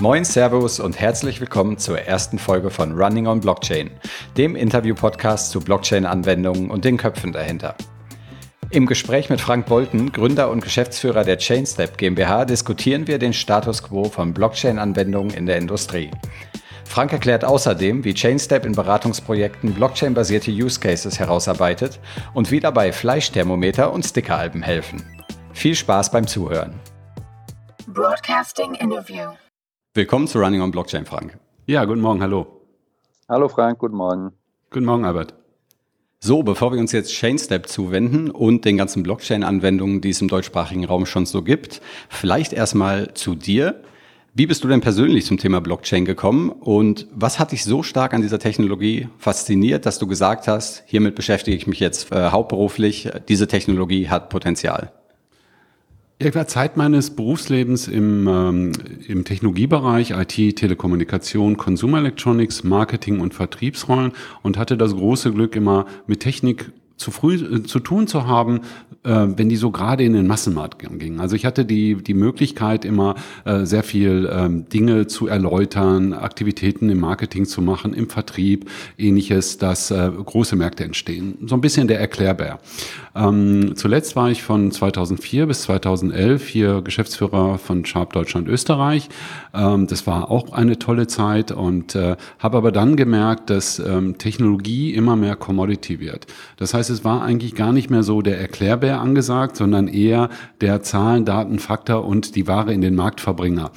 Moin, Servus und herzlich willkommen zur ersten Folge von Running on Blockchain, dem Interview-Podcast zu Blockchain-Anwendungen und den Köpfen dahinter. Im Gespräch mit Frank Bolten, Gründer und Geschäftsführer der Chainstep GmbH, diskutieren wir den Status quo von Blockchain-Anwendungen in der Industrie. Frank erklärt außerdem, wie Chainstep in Beratungsprojekten Blockchain-basierte Use Cases herausarbeitet und wie dabei Fleischthermometer und Stickeralben helfen. Viel Spaß beim Zuhören. Broadcasting Interview. Willkommen zu Running on Blockchain, Frank. Ja, guten Morgen, hallo. Hallo Frank, guten Morgen. Guten Morgen, Albert. So, bevor wir uns jetzt Chainstep zuwenden und den ganzen Blockchain-Anwendungen, die es im deutschsprachigen Raum schon so gibt, vielleicht erstmal zu dir. Wie bist du denn persönlich zum Thema Blockchain gekommen und was hat dich so stark an dieser Technologie fasziniert, dass du gesagt hast, hiermit beschäftige ich mich jetzt äh, hauptberuflich, diese Technologie hat Potenzial? Ich war Zeit meines Berufslebens im, ähm, im Technologiebereich, IT, Telekommunikation, Consumer Electronics, Marketing und Vertriebsrollen und hatte das große Glück, immer mit Technik zu früh äh, zu tun zu haben, äh, wenn die so gerade in den Massenmarkt gingen. Also ich hatte die, die Möglichkeit, immer äh, sehr viel ähm, Dinge zu erläutern, Aktivitäten im Marketing zu machen, im Vertrieb, ähnliches, dass äh, große Märkte entstehen. So ein bisschen der Erklärbär. Ähm, zuletzt war ich von 2004 bis 2011 hier Geschäftsführer von Sharp Deutschland Österreich. Ähm, das war auch eine tolle Zeit und äh, habe aber dann gemerkt, dass ähm, Technologie immer mehr Commodity wird. Das heißt, es war eigentlich gar nicht mehr so der Erklärbär angesagt, sondern eher der Zahlen, Daten, Faktor und die Ware in den Marktverbringer.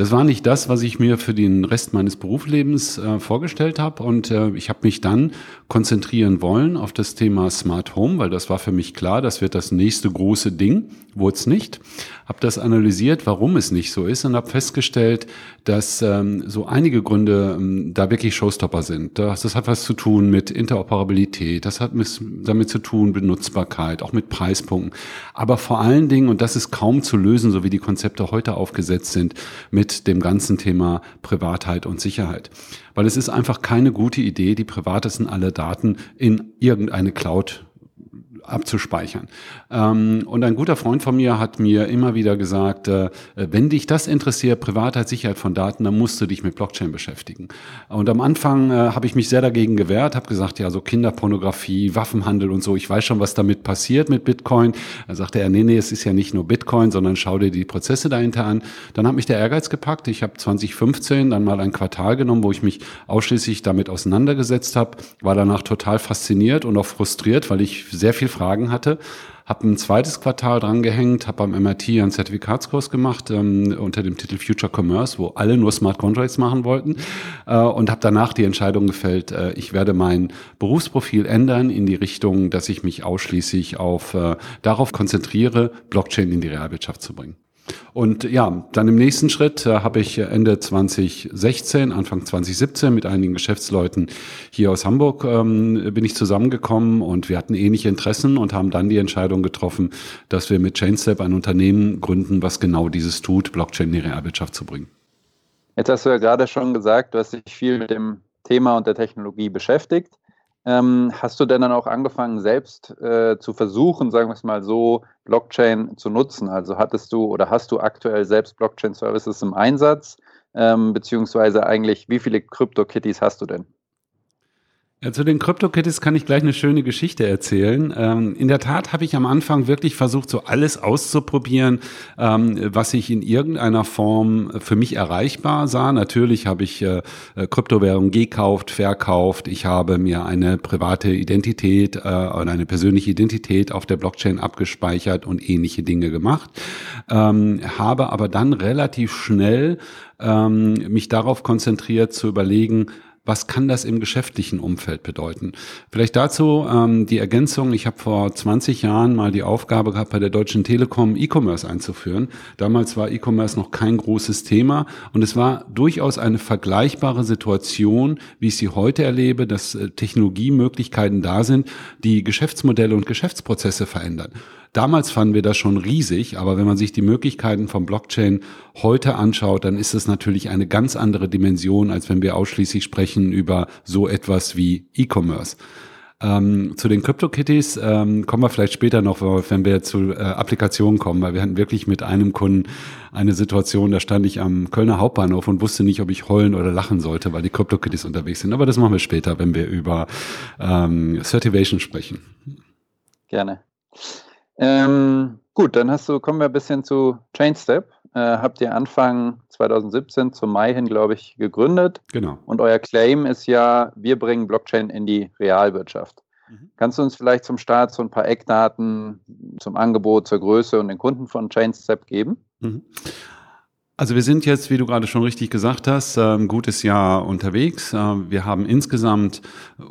Das war nicht das, was ich mir für den Rest meines Berufslebens äh, vorgestellt habe. Und äh, ich habe mich dann konzentrieren wollen auf das Thema Smart Home, weil das war für mich klar, das wird das nächste große Ding. Wurde es nicht. Habe das analysiert, warum es nicht so ist und habe festgestellt, dass ähm, so einige Gründe ähm, da wirklich Showstopper sind. Das, das hat was zu tun mit Interoperabilität, das hat mit, damit zu tun Benutzbarkeit, auch mit Preispunkten. Aber vor allen Dingen, und das ist kaum zu lösen, so wie die Konzepte heute aufgesetzt sind, mit dem ganzen Thema Privatheit und Sicherheit. Weil es ist einfach keine gute Idee, die privatesten aller Daten in irgendeine Cloud abzuspeichern. Ähm, und ein guter Freund von mir hat mir immer wieder gesagt, äh, wenn dich das interessiert, Privatheit, Sicherheit von Daten, dann musst du dich mit Blockchain beschäftigen. Und am Anfang äh, habe ich mich sehr dagegen gewehrt, habe gesagt, ja, so Kinderpornografie, Waffenhandel und so, ich weiß schon, was damit passiert mit Bitcoin. Da sagte er, nee, nee, es ist ja nicht nur Bitcoin, sondern schau dir die Prozesse dahinter an. Dann hat mich der Ehrgeiz gepackt. Ich habe 2015 dann mal ein Quartal genommen, wo ich mich ausschließlich damit auseinandergesetzt habe, war danach total fasziniert und auch frustriert, weil ich sehr viel Fragen hatte. Habe ein zweites Quartal dran gehängt, habe beim MIT einen Zertifikatskurs gemacht ähm, unter dem Titel Future Commerce, wo alle nur Smart Contracts machen wollten äh, und habe danach die Entscheidung gefällt, äh, ich werde mein Berufsprofil ändern in die Richtung, dass ich mich ausschließlich auf äh, darauf konzentriere, Blockchain in die Realwirtschaft zu bringen. Und ja, dann im nächsten Schritt äh, habe ich Ende 2016, Anfang 2017 mit einigen Geschäftsleuten hier aus Hamburg ähm, bin ich zusammengekommen und wir hatten ähnliche Interessen und haben dann die Entscheidung getroffen, dass wir mit Chainstep ein Unternehmen gründen, was genau dieses tut, Blockchain in die Realwirtschaft zu bringen. Jetzt hast du ja gerade schon gesagt, du hast dich viel mit dem Thema und der Technologie beschäftigt. Ähm, hast du denn dann auch angefangen, selbst äh, zu versuchen, sagen wir es mal so, Blockchain zu nutzen? Also hattest du oder hast du aktuell selbst Blockchain-Services im Einsatz? Ähm, beziehungsweise eigentlich, wie viele Crypto-Kitties hast du denn? Ja, zu den CryptoKitties kann ich gleich eine schöne Geschichte erzählen. Ähm, in der Tat habe ich am Anfang wirklich versucht, so alles auszuprobieren, ähm, was ich in irgendeiner Form für mich erreichbar sah. Natürlich habe ich äh, Kryptowährungen gekauft, verkauft. Ich habe mir eine private Identität äh, oder eine persönliche Identität auf der Blockchain abgespeichert und ähnliche Dinge gemacht. Ähm, habe aber dann relativ schnell ähm, mich darauf konzentriert zu überlegen, was kann das im geschäftlichen Umfeld bedeuten? Vielleicht dazu ähm, die Ergänzung. Ich habe vor 20 Jahren mal die Aufgabe gehabt, bei der Deutschen Telekom E-Commerce einzuführen. Damals war E-Commerce noch kein großes Thema und es war durchaus eine vergleichbare Situation, wie ich sie heute erlebe, dass äh, Technologiemöglichkeiten da sind, die Geschäftsmodelle und Geschäftsprozesse verändern. Damals fanden wir das schon riesig, aber wenn man sich die Möglichkeiten von Blockchain heute anschaut, dann ist es natürlich eine ganz andere Dimension, als wenn wir ausschließlich sprechen über so etwas wie E-Commerce. Ähm, zu den CryptoKitties ähm, kommen wir vielleicht später noch, wenn wir zu äh, Applikationen kommen, weil wir hatten wirklich mit einem Kunden eine Situation, da stand ich am Kölner Hauptbahnhof und wusste nicht, ob ich heulen oder lachen sollte, weil die CryptoKitties unterwegs sind. Aber das machen wir später, wenn wir über ähm, Certivation sprechen. Gerne. Ähm, gut, dann hast du, kommen wir ein bisschen zu ChainStep. Äh, habt ihr Anfang 2017 zum Mai hin, glaube ich, gegründet. Genau. Und euer Claim ist ja, wir bringen Blockchain in die Realwirtschaft. Mhm. Kannst du uns vielleicht zum Start so ein paar Eckdaten zum Angebot, zur Größe und den Kunden von ChainStep geben? Mhm. Also wir sind jetzt, wie du gerade schon richtig gesagt hast, ein gutes Jahr unterwegs. Wir haben insgesamt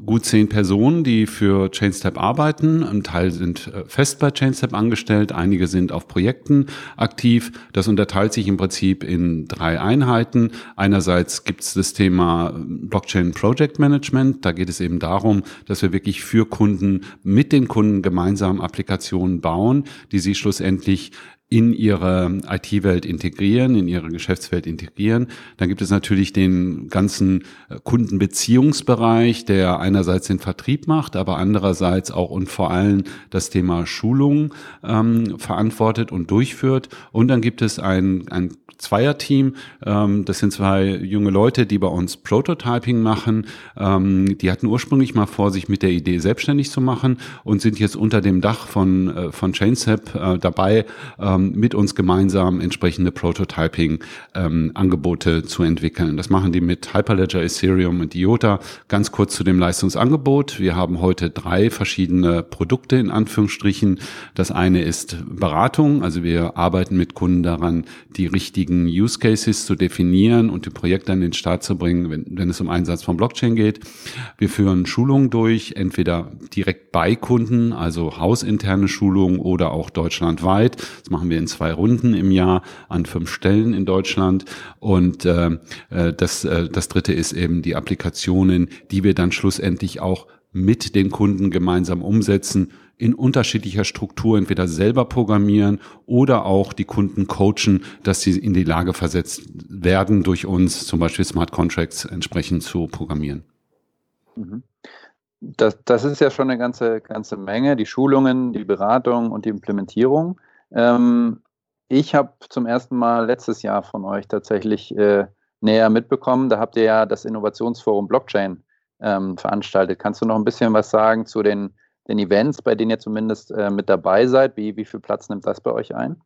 gut zehn Personen, die für Chainstep arbeiten. Ein Teil sind äh, fest bei Chainstep angestellt, einige sind auf Projekten aktiv. Das unterteilt sich im Prinzip in drei Einheiten. Einerseits gibt es das Thema Blockchain Project Management. Da geht es eben darum, dass wir wirklich für Kunden mit den Kunden gemeinsam Applikationen bauen, die sie schlussendlich in ihre IT-Welt integrieren, in ihre Geschäftswelt integrieren. Dann gibt es natürlich den ganzen äh, Kundenbeziehungsbereich, der einerseits den Vertrieb macht, aber andererseits auch und vor allem das Thema Schulung ähm, verantwortet und durchführt. Und dann gibt es ein, ein Zweierteam. Ähm, das sind zwei junge Leute, die bei uns Prototyping machen. Ähm, die hatten ursprünglich mal vor, sich mit der Idee selbstständig zu machen und sind jetzt unter dem Dach von, äh, von Chainsap äh, dabei, ähm, mit uns gemeinsam entsprechende Prototyping-Angebote ähm, zu entwickeln. Das machen die mit Hyperledger, Ethereum und IOTA. Ganz kurz zu dem Leistungsangebot. Wir haben heute drei verschiedene Produkte in Anführungsstrichen. Das eine ist Beratung. Also wir arbeiten mit Kunden daran, die richtigen Use Cases zu definieren und die Projekte an den Start zu bringen, wenn, wenn es um Einsatz von Blockchain geht. Wir führen Schulungen durch, entweder direkt bei Kunden, also hausinterne Schulungen oder auch deutschlandweit. Das machen wir in zwei Runden im Jahr an fünf Stellen in Deutschland. Und äh, äh, das, äh, das dritte ist eben die Applikationen, die wir dann schlussendlich auch mit den Kunden gemeinsam umsetzen, in unterschiedlicher Struktur entweder selber programmieren oder auch die Kunden coachen, dass sie in die Lage versetzt werden, durch uns zum Beispiel Smart Contracts entsprechend zu programmieren. Mhm. Das, das ist ja schon eine ganze, ganze Menge, die Schulungen, die Beratung und die Implementierung. Ähm, ich habe zum ersten Mal letztes Jahr von euch tatsächlich äh, näher mitbekommen. Da habt ihr ja das Innovationsforum Blockchain ähm, veranstaltet. Kannst du noch ein bisschen was sagen zu den, den Events, bei denen ihr zumindest äh, mit dabei seid? Wie, wie viel Platz nimmt das bei euch ein?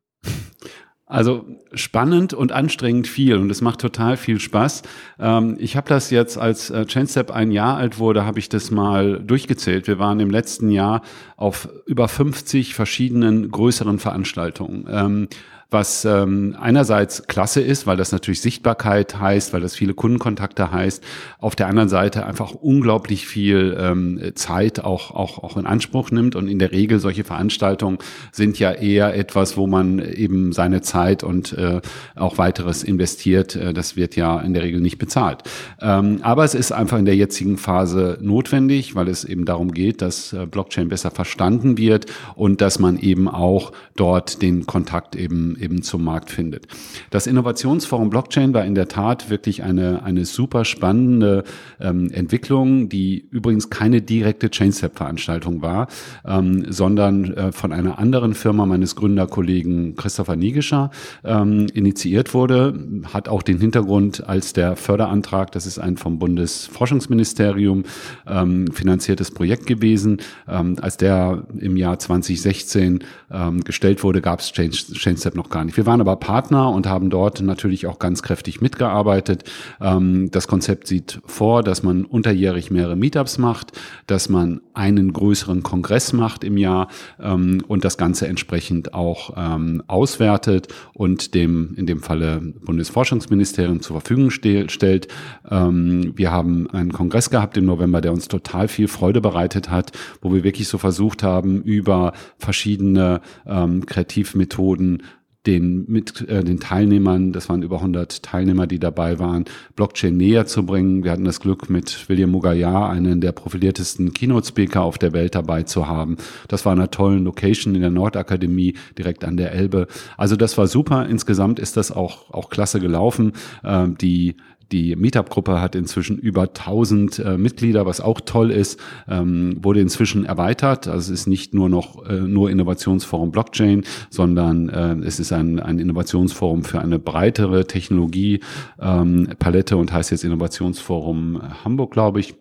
Also spannend und anstrengend viel und es macht total viel Spaß. Ähm, ich habe das jetzt, als äh, Chainstep ein Jahr alt wurde, habe ich das mal durchgezählt. Wir waren im letzten Jahr auf über 50 verschiedenen größeren Veranstaltungen. Was ähm, einerseits klasse ist, weil das natürlich Sichtbarkeit heißt, weil das viele Kundenkontakte heißt, auf der anderen Seite einfach unglaublich viel ähm, Zeit auch, auch, auch in Anspruch nimmt und in der Regel solche Veranstaltungen sind ja eher etwas, wo man eben seine Zeit und äh, auch weiteres investiert. Äh, das wird ja in der Regel nicht bezahlt. Ähm, aber es ist einfach in der jetzigen Phase notwendig, weil es eben darum geht, dass äh, Blockchain besser verstanden wird und dass man eben auch dort den Kontakt eben eben zum Markt findet. Das Innovationsforum Blockchain war in der Tat wirklich eine, eine super spannende ähm, Entwicklung, die übrigens keine direkte Chainstep-Veranstaltung war, ähm, sondern äh, von einer anderen Firma meines Gründerkollegen Christopher Niegescher ähm, initiiert wurde, hat auch den Hintergrund als der Förderantrag, das ist ein vom Bundesforschungsministerium ähm, finanziertes Projekt gewesen. Ähm, als der im Jahr 2016 ähm, gestellt wurde, gab es Chainstep noch gar nicht. Wir waren aber Partner und haben dort natürlich auch ganz kräftig mitgearbeitet. Ähm, das Konzept sieht vor, dass man unterjährig mehrere Meetups macht, dass man einen größeren Kongress macht im Jahr ähm, und das Ganze entsprechend auch ähm, auswertet und dem in dem Falle Bundesforschungsministerium zur Verfügung stellt. wir haben einen Kongress gehabt im November, der uns total viel Freude bereitet hat, wo wir wirklich so versucht haben, über verschiedene Kreativmethoden den mit äh, den Teilnehmern, das waren über 100 Teilnehmer, die dabei waren, Blockchain näher zu bringen. Wir hatten das Glück, mit William Mugayar, einen der profiliertesten Keynote-Speaker auf der Welt dabei zu haben. Das war in einer tollen Location in der Nordakademie, direkt an der Elbe. Also das war super. Insgesamt ist das auch, auch klasse gelaufen. Äh, die die Meetup-Gruppe hat inzwischen über 1000 äh, Mitglieder, was auch toll ist, ähm, wurde inzwischen erweitert. Also es ist nicht nur noch äh, nur Innovationsforum Blockchain, sondern äh, es ist ein, ein Innovationsforum für eine breitere Technologie-Palette ähm, und heißt jetzt Innovationsforum Hamburg, glaube ich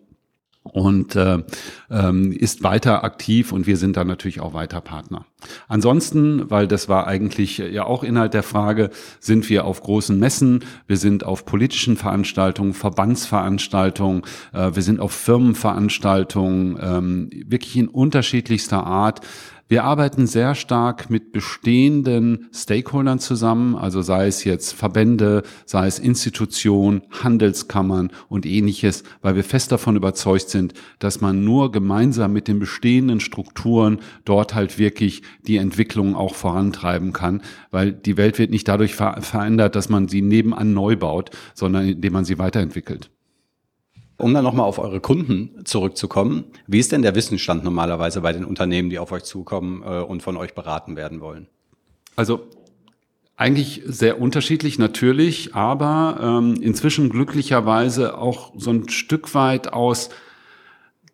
und äh, ähm, ist weiter aktiv und wir sind da natürlich auch weiter Partner. Ansonsten, weil das war eigentlich ja auch Inhalt der Frage, sind wir auf großen Messen, wir sind auf politischen Veranstaltungen, Verbandsveranstaltungen, äh, wir sind auf Firmenveranstaltungen, ähm, wirklich in unterschiedlichster Art. Wir arbeiten sehr stark mit bestehenden Stakeholdern zusammen, also sei es jetzt Verbände, sei es Institutionen, Handelskammern und ähnliches, weil wir fest davon überzeugt sind, dass man nur gemeinsam mit den bestehenden Strukturen dort halt wirklich die Entwicklung auch vorantreiben kann, weil die Welt wird nicht dadurch verändert, dass man sie nebenan neu baut, sondern indem man sie weiterentwickelt. Um dann nochmal auf eure Kunden zurückzukommen, wie ist denn der Wissensstand normalerweise bei den Unternehmen, die auf euch zukommen äh, und von euch beraten werden wollen? Also eigentlich sehr unterschiedlich natürlich, aber ähm, inzwischen glücklicherweise auch so ein Stück weit aus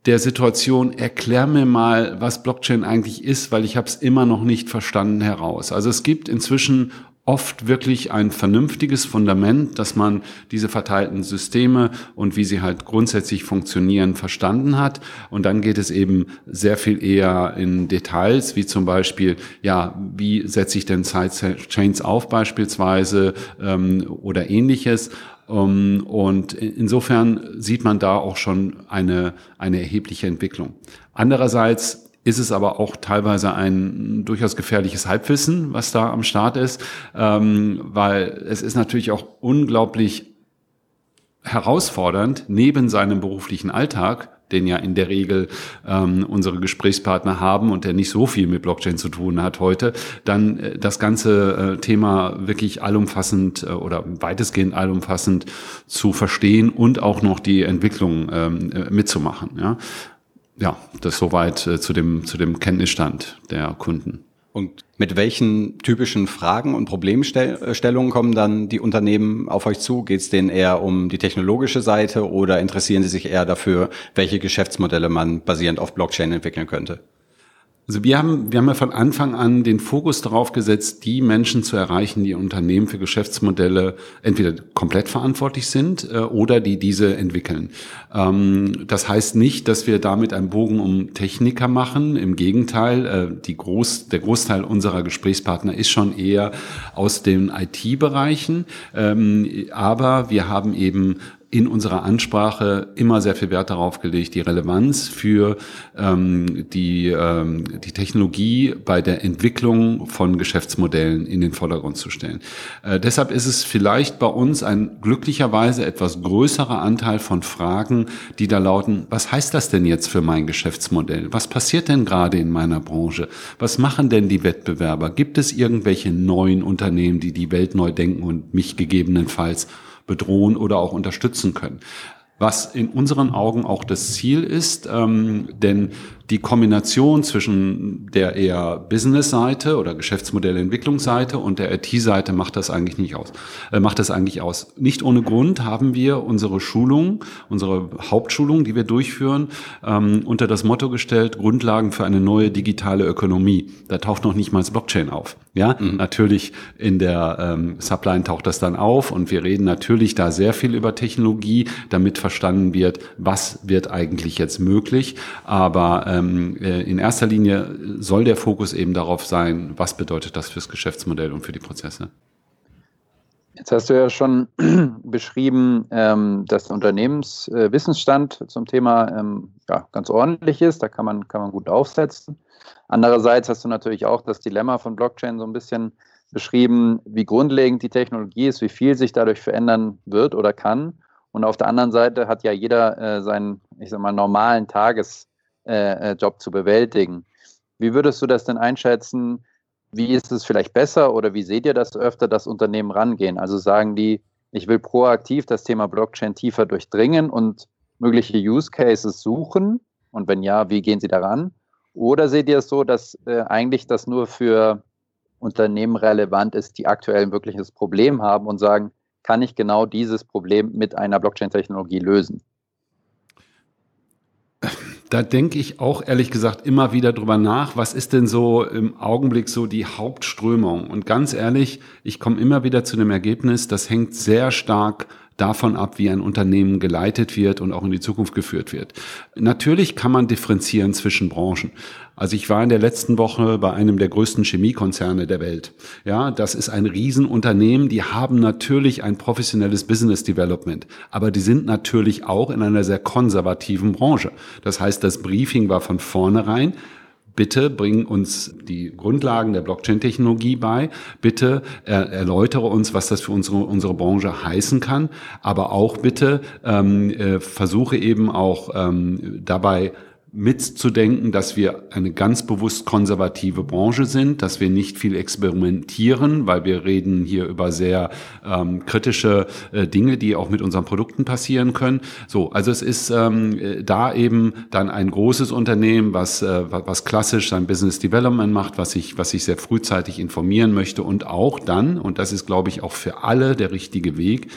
der Situation, erklär mir mal, was Blockchain eigentlich ist, weil ich habe es immer noch nicht verstanden heraus. Also es gibt inzwischen oft wirklich ein vernünftiges Fundament, dass man diese verteilten Systeme und wie sie halt grundsätzlich funktionieren verstanden hat. Und dann geht es eben sehr viel eher in Details, wie zum Beispiel, ja, wie setze ich denn Sidechains auf beispielsweise ähm, oder ähnliches. Um, und insofern sieht man da auch schon eine, eine erhebliche Entwicklung. Andererseits ist es aber auch teilweise ein durchaus gefährliches Halbwissen, was da am Start ist, ähm, weil es ist natürlich auch unglaublich herausfordernd, neben seinem beruflichen Alltag, den ja in der Regel ähm, unsere Gesprächspartner haben und der nicht so viel mit Blockchain zu tun hat heute, dann äh, das ganze äh, Thema wirklich allumfassend äh, oder weitestgehend allumfassend zu verstehen und auch noch die Entwicklung ähm, äh, mitzumachen. Ja? Ja, das soweit äh, zu dem, zu dem Kenntnisstand der Kunden. Und mit welchen typischen Fragen und Problemstellungen kommen dann die Unternehmen auf euch zu? Geht es denen eher um die technologische Seite oder interessieren sie sich eher dafür, welche Geschäftsmodelle man basierend auf Blockchain entwickeln könnte? Also wir haben, wir haben ja von Anfang an den Fokus darauf gesetzt, die Menschen zu erreichen, die Unternehmen für Geschäftsmodelle entweder komplett verantwortlich sind äh, oder die diese entwickeln. Ähm, das heißt nicht, dass wir damit einen Bogen um Techniker machen. Im Gegenteil, äh, die Groß, der Großteil unserer Gesprächspartner ist schon eher aus den IT-Bereichen. Ähm, aber wir haben eben in unserer Ansprache immer sehr viel Wert darauf gelegt, die Relevanz für ähm, die, ähm, die Technologie bei der Entwicklung von Geschäftsmodellen in den Vordergrund zu stellen. Äh, deshalb ist es vielleicht bei uns ein glücklicherweise etwas größerer Anteil von Fragen, die da lauten, was heißt das denn jetzt für mein Geschäftsmodell? Was passiert denn gerade in meiner Branche? Was machen denn die Wettbewerber? Gibt es irgendwelche neuen Unternehmen, die die Welt neu denken und mich gegebenenfalls bedrohen oder auch unterstützen können. Was in unseren Augen auch das Ziel ist, ähm, denn die Kombination zwischen der eher Business-Seite oder Geschäftsmodellentwicklungsseite und der IT-Seite macht das eigentlich nicht aus. Äh, macht das eigentlich aus. Nicht ohne Grund haben wir unsere Schulung, unsere Hauptschulung, die wir durchführen, ähm, unter das Motto gestellt: Grundlagen für eine neue digitale Ökonomie. Da taucht noch nicht mal das Blockchain auf. Ja, mhm. natürlich in der ähm, Subline taucht das dann auf und wir reden natürlich da sehr viel über Technologie, damit verstanden wird, was wird eigentlich jetzt möglich. Aber äh, in erster Linie soll der Fokus eben darauf sein, was bedeutet das fürs Geschäftsmodell und für die Prozesse. Jetzt hast du ja schon beschrieben, ähm, dass der Unternehmenswissensstand zum Thema ähm, ja, ganz ordentlich ist. Da kann man, kann man gut aufsetzen. Andererseits hast du natürlich auch das Dilemma von Blockchain so ein bisschen beschrieben, wie grundlegend die Technologie ist, wie viel sich dadurch verändern wird oder kann. Und auf der anderen Seite hat ja jeder äh, seinen, ich sag mal, normalen Tages, äh, äh, Job zu bewältigen. Wie würdest du das denn einschätzen? Wie ist es vielleicht besser oder wie seht ihr das öfter, dass Unternehmen rangehen? Also sagen die, ich will proaktiv das Thema Blockchain tiefer durchdringen und mögliche Use Cases suchen? Und wenn ja, wie gehen sie daran? Oder seht ihr es so, dass äh, eigentlich das nur für Unternehmen relevant ist, die aktuell ein wirkliches Problem haben und sagen, kann ich genau dieses Problem mit einer Blockchain-Technologie lösen? Da denke ich auch ehrlich gesagt immer wieder drüber nach, was ist denn so im Augenblick so die Hauptströmung? Und ganz ehrlich, ich komme immer wieder zu dem Ergebnis, das hängt sehr stark davon ab, wie ein Unternehmen geleitet wird und auch in die Zukunft geführt wird. Natürlich kann man differenzieren zwischen Branchen. Also ich war in der letzten Woche bei einem der größten Chemiekonzerne der Welt. Ja, das ist ein Riesenunternehmen. Die haben natürlich ein professionelles Business Development, aber die sind natürlich auch in einer sehr konservativen Branche. Das heißt, das Briefing war von vornherein bitte bring uns die Grundlagen der Blockchain-Technologie bei, bitte er, erläutere uns, was das für unsere, unsere Branche heißen kann, aber auch bitte ähm, äh, versuche eben auch ähm, dabei mitzudenken, dass wir eine ganz bewusst konservative Branche sind, dass wir nicht viel experimentieren, weil wir reden hier über sehr ähm, kritische äh, Dinge, die auch mit unseren Produkten passieren können. So, also es ist ähm, da eben dann ein großes Unternehmen, was äh, was klassisch sein Business Development macht, was sich was sich sehr frühzeitig informieren möchte und auch dann und das ist glaube ich auch für alle der richtige Weg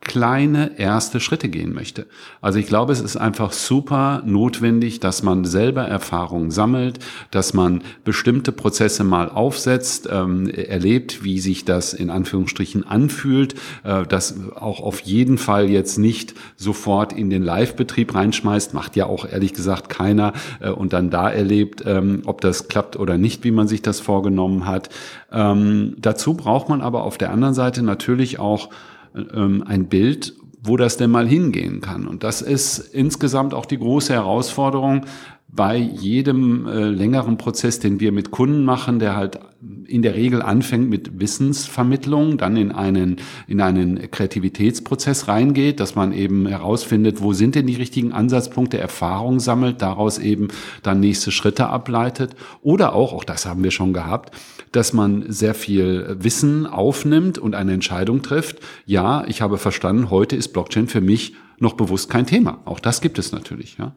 kleine erste Schritte gehen möchte. Also ich glaube, es ist einfach super notwendig, dass man selber Erfahrungen sammelt, dass man bestimmte Prozesse mal aufsetzt, ähm, erlebt, wie sich das in Anführungsstrichen anfühlt, äh, das auch auf jeden Fall jetzt nicht sofort in den Live-Betrieb reinschmeißt, macht ja auch ehrlich gesagt keiner äh, und dann da erlebt, ähm, ob das klappt oder nicht, wie man sich das vorgenommen hat. Ähm, dazu braucht man aber auf der anderen Seite natürlich auch ähm, ein Bild, wo das denn mal hingehen kann. Und das ist insgesamt auch die große Herausforderung bei jedem äh, längeren Prozess, den wir mit Kunden machen, der halt in der Regel anfängt mit Wissensvermittlung, dann in einen, in einen Kreativitätsprozess reingeht, dass man eben herausfindet, wo sind denn die richtigen Ansatzpunkte, Erfahrung sammelt, daraus eben dann nächste Schritte ableitet. Oder auch, auch das haben wir schon gehabt, dass man sehr viel Wissen aufnimmt und eine Entscheidung trifft. Ja, ich habe verstanden, heute ist Blockchain für mich noch bewusst kein Thema. Auch das gibt es natürlich, ja.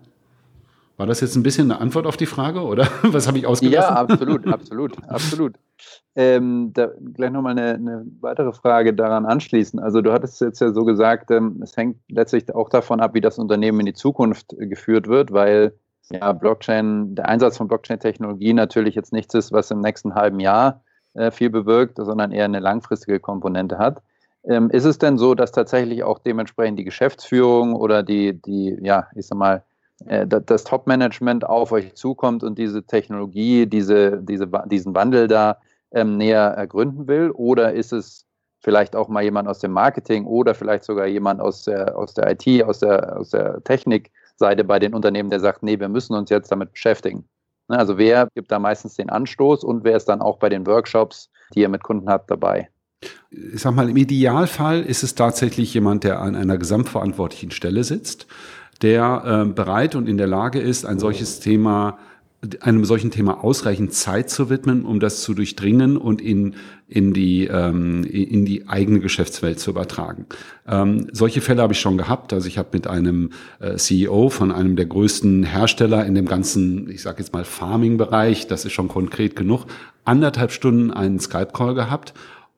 War das jetzt ein bisschen eine Antwort auf die Frage oder was habe ich ausgelassen? Ja, absolut, absolut, absolut. Ähm, da gleich nochmal eine, eine weitere Frage daran anschließen. Also du hattest jetzt ja so gesagt, ähm, es hängt letztlich auch davon ab, wie das Unternehmen in die Zukunft geführt wird, weil ja Blockchain, der Einsatz von Blockchain-Technologie natürlich jetzt nichts ist, was im nächsten halben Jahr äh, viel bewirkt, sondern eher eine langfristige Komponente hat. Ähm, ist es denn so, dass tatsächlich auch dementsprechend die Geschäftsführung oder die, die, ja, ich sag mal, äh, das Top-Management auf euch zukommt und diese Technologie, diese, diese, diesen Wandel da ähm, näher ergründen will? Oder ist es vielleicht auch mal jemand aus dem Marketing oder vielleicht sogar jemand aus der, aus der IT, aus der, aus der Technikseite bei den Unternehmen, der sagt, nee, wir müssen uns jetzt damit beschäftigen? Ne, also wer gibt da meistens den Anstoß und wer ist dann auch bei den Workshops, die ihr mit Kunden habt, dabei? Ich sag mal, im Idealfall ist es tatsächlich jemand, der an einer gesamtverantwortlichen Stelle sitzt der äh, bereit und in der Lage ist, ein solches Thema einem solchen Thema ausreichend Zeit zu widmen, um das zu durchdringen und in, in, die, ähm, in die eigene Geschäftswelt zu übertragen. Ähm, solche Fälle habe ich schon gehabt. Also ich habe mit einem äh, CEO von einem der größten Hersteller in dem ganzen, ich sage jetzt mal Farming-Bereich, das ist schon konkret genug, anderthalb Stunden einen Skype-Call gehabt.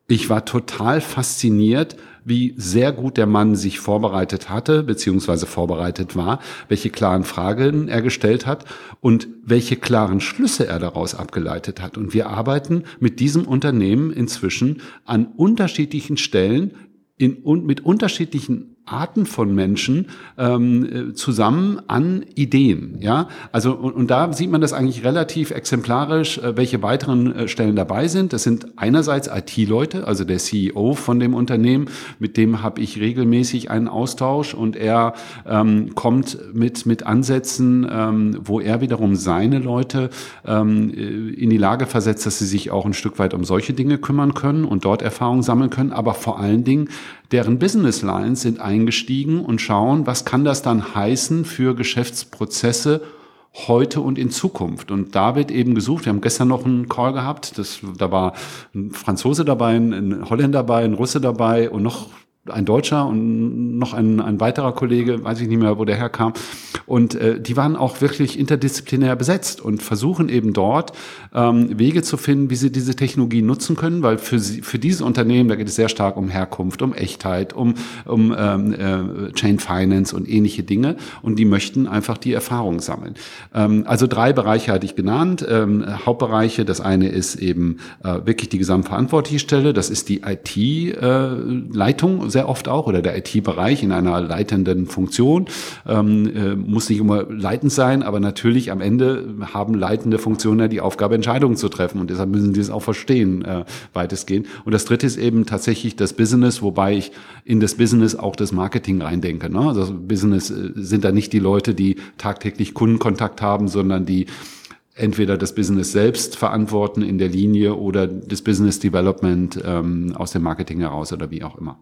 Ich war total fasziniert, wie sehr gut der Mann sich vorbereitet hatte, beziehungsweise vorbereitet war, welche klaren Fragen er gestellt hat und welche klaren Schlüsse er daraus abgeleitet hat. Und wir arbeiten mit diesem Unternehmen inzwischen an unterschiedlichen Stellen in, und mit unterschiedlichen Arten von Menschen ähm, äh, zusammen an Ideen. Ja, also und, und da sieht man das eigentlich relativ exemplarisch, äh, welche weiteren äh, Stellen dabei sind. Das sind einerseits IT-Leute, also der CEO von dem Unternehmen, mit dem habe ich regelmäßig einen Austausch und er ähm, kommt mit mit Ansätzen, ähm, wo er wiederum seine Leute ähm, äh, in die Lage versetzt, dass sie sich auch ein Stück weit um solche Dinge kümmern können und dort Erfahrungen sammeln können, aber vor allen Dingen deren Business Lines sind eingestiegen und schauen, was kann das dann heißen für Geschäftsprozesse heute und in Zukunft. Und da wird eben gesucht. Wir haben gestern noch einen Call gehabt. Das, da war ein Franzose dabei, ein Holländer dabei, ein Russe dabei und noch ein Deutscher und noch ein, ein weiterer Kollege, weiß ich nicht mehr, wo der herkam. Und äh, die waren auch wirklich interdisziplinär besetzt und versuchen eben dort ähm, Wege zu finden, wie sie diese Technologie nutzen können, weil für, sie, für dieses Unternehmen, da geht es sehr stark um Herkunft, um Echtheit, um, um ähm, äh, Chain Finance und ähnliche Dinge. Und die möchten einfach die Erfahrung sammeln. Ähm, also drei Bereiche hatte ich genannt. Ähm, Hauptbereiche, das eine ist eben äh, wirklich die gesamtverantwortliche Stelle, das ist die IT-Leitung. Äh, sehr oft auch oder der IT-Bereich in einer leitenden Funktion. Ähm, äh, muss nicht immer leitend sein, aber natürlich am Ende haben leitende Funktionen ja die Aufgabe, Entscheidungen zu treffen und deshalb müssen die es auch verstehen, äh, weitestgehend. Und das dritte ist eben tatsächlich das Business, wobei ich in das Business auch das Marketing reindenke. Ne? Also Business äh, sind da nicht die Leute, die tagtäglich Kundenkontakt haben, sondern die entweder das Business selbst verantworten in der Linie oder das Business Development ähm, aus dem Marketing heraus oder wie auch immer.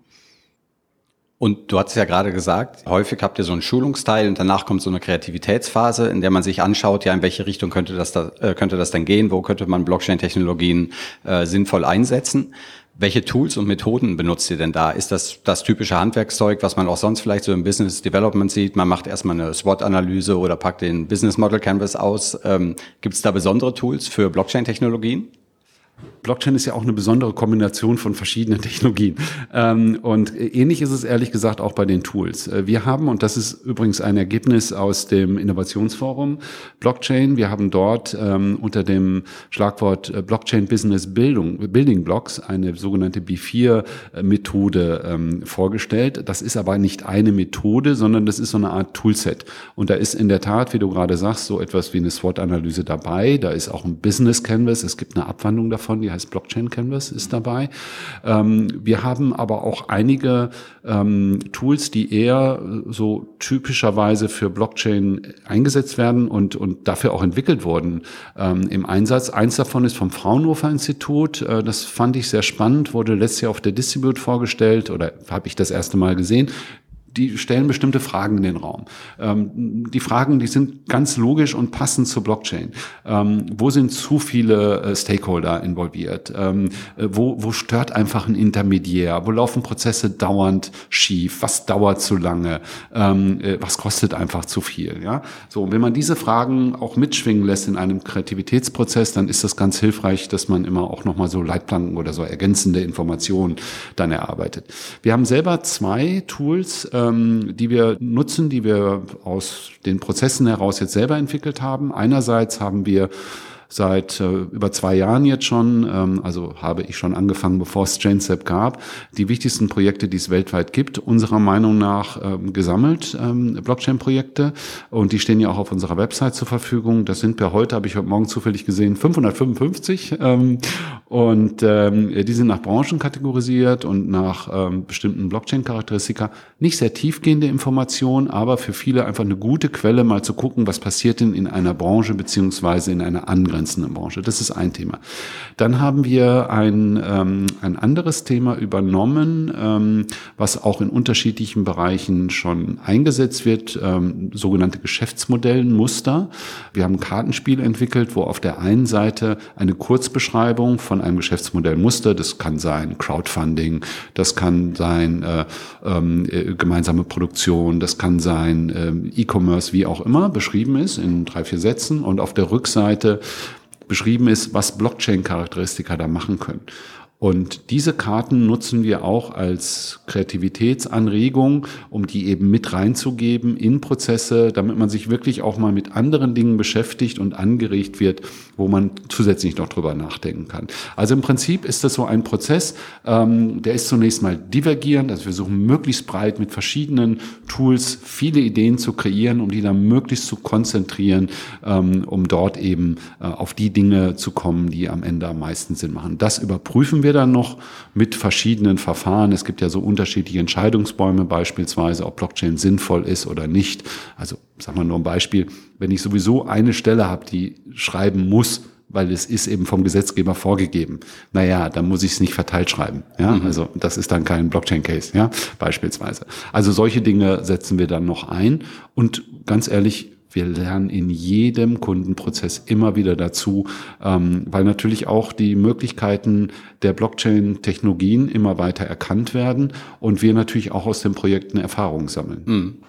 Und du hast ja gerade gesagt, häufig habt ihr so einen Schulungsteil und danach kommt so eine Kreativitätsphase, in der man sich anschaut, ja, in welche Richtung könnte das, da, äh, könnte das denn gehen, wo könnte man Blockchain-Technologien äh, sinnvoll einsetzen. Welche Tools und Methoden benutzt ihr denn da? Ist das das typische Handwerkszeug, was man auch sonst vielleicht so im Business Development sieht? Man macht erstmal eine SWOT-Analyse oder packt den Business Model Canvas aus. Ähm, Gibt es da besondere Tools für Blockchain-Technologien? Blockchain ist ja auch eine besondere Kombination von verschiedenen Technologien. Ähm, und ähnlich ist es ehrlich gesagt auch bei den Tools. Äh, wir haben, und das ist übrigens ein Ergebnis aus dem Innovationsforum Blockchain, wir haben dort ähm, unter dem Schlagwort äh, Blockchain Business Bildung, Building Blocks eine sogenannte B4-Methode ähm, vorgestellt. Das ist aber nicht eine Methode, sondern das ist so eine Art Toolset. Und da ist in der Tat, wie du gerade sagst, so etwas wie eine SWOT-Analyse dabei. Da ist auch ein Business Canvas. Es gibt eine Abwandlung davon, die heißt Blockchain Canvas, ist dabei. Ähm, wir haben aber auch einige ähm, Tools, die eher so typischerweise für Blockchain eingesetzt werden und, und dafür auch entwickelt wurden ähm, im Einsatz. Eins davon ist vom Fraunhofer Institut. Äh, das fand ich sehr spannend, wurde letztes Jahr auf der Distribute vorgestellt oder habe ich das erste Mal gesehen die stellen bestimmte Fragen in den Raum. Ähm, die Fragen, die sind ganz logisch und passend zur Blockchain. Ähm, wo sind zu viele äh, Stakeholder involviert? Ähm, äh, wo, wo stört einfach ein Intermediär? Wo laufen Prozesse dauernd schief? Was dauert zu lange? Ähm, äh, was kostet einfach zu viel? Ja, so wenn man diese Fragen auch mitschwingen lässt in einem Kreativitätsprozess, dann ist das ganz hilfreich, dass man immer auch noch mal so Leitplanken oder so ergänzende Informationen dann erarbeitet. Wir haben selber zwei Tools ähm, die wir nutzen, die wir aus den Prozessen heraus jetzt selber entwickelt haben. Einerseits haben wir seit äh, über zwei Jahren jetzt schon, ähm, also habe ich schon angefangen, bevor es JaneSep gab, die wichtigsten Projekte, die es weltweit gibt, unserer Meinung nach ähm, gesammelt, ähm, Blockchain-Projekte. Und die stehen ja auch auf unserer Website zur Verfügung. Das sind per heute, habe ich heute Morgen zufällig gesehen, 555. Ähm, und ähm, die sind nach Branchen kategorisiert und nach ähm, bestimmten Blockchain-Charakteristika. Nicht sehr tiefgehende Informationen, aber für viele einfach eine gute Quelle, mal zu gucken, was passiert denn in einer Branche beziehungsweise in einer anderen angrenzenden Branche. Das ist ein Thema. Dann haben wir ein, ähm, ein anderes Thema übernommen, ähm, was auch in unterschiedlichen Bereichen schon eingesetzt wird, ähm, sogenannte Geschäftsmodellmuster. Wir haben ein Kartenspiel entwickelt, wo auf der einen Seite eine Kurzbeschreibung von einem Geschäftsmodellmuster, das kann sein Crowdfunding, das kann sein äh, ähm, äh, gemeinsame Produktion, das kann sein äh, E-Commerce, wie auch immer, beschrieben ist in drei, vier Sätzen und auf der Rückseite beschrieben ist, was Blockchain-Charakteristika da machen können. Und diese Karten nutzen wir auch als Kreativitätsanregung, um die eben mit reinzugeben in Prozesse, damit man sich wirklich auch mal mit anderen Dingen beschäftigt und angeregt wird, wo man zusätzlich noch drüber nachdenken kann. Also im Prinzip ist das so ein Prozess, ähm, der ist zunächst mal divergierend. Also wir versuchen möglichst breit mit verschiedenen Tools viele Ideen zu kreieren, um die dann möglichst zu konzentrieren, ähm, um dort eben äh, auf die Dinge zu kommen, die am Ende am meisten Sinn machen. Das überprüfen wir wir dann noch mit verschiedenen Verfahren. Es gibt ja so unterschiedliche Entscheidungsbäume beispielsweise, ob Blockchain sinnvoll ist oder nicht. Also sagen wir nur ein Beispiel, wenn ich sowieso eine Stelle habe, die schreiben muss, weil es ist eben vom Gesetzgeber vorgegeben. Naja, dann muss ich es nicht verteilt schreiben. Ja, mhm. also das ist dann kein Blockchain-Case, ja, beispielsweise. Also solche Dinge setzen wir dann noch ein. Und ganz ehrlich, wir lernen in jedem Kundenprozess immer wieder dazu, ähm, weil natürlich auch die Möglichkeiten der Blockchain-Technologien immer weiter erkannt werden und wir natürlich auch aus den Projekten Erfahrungen sammeln. Mhm.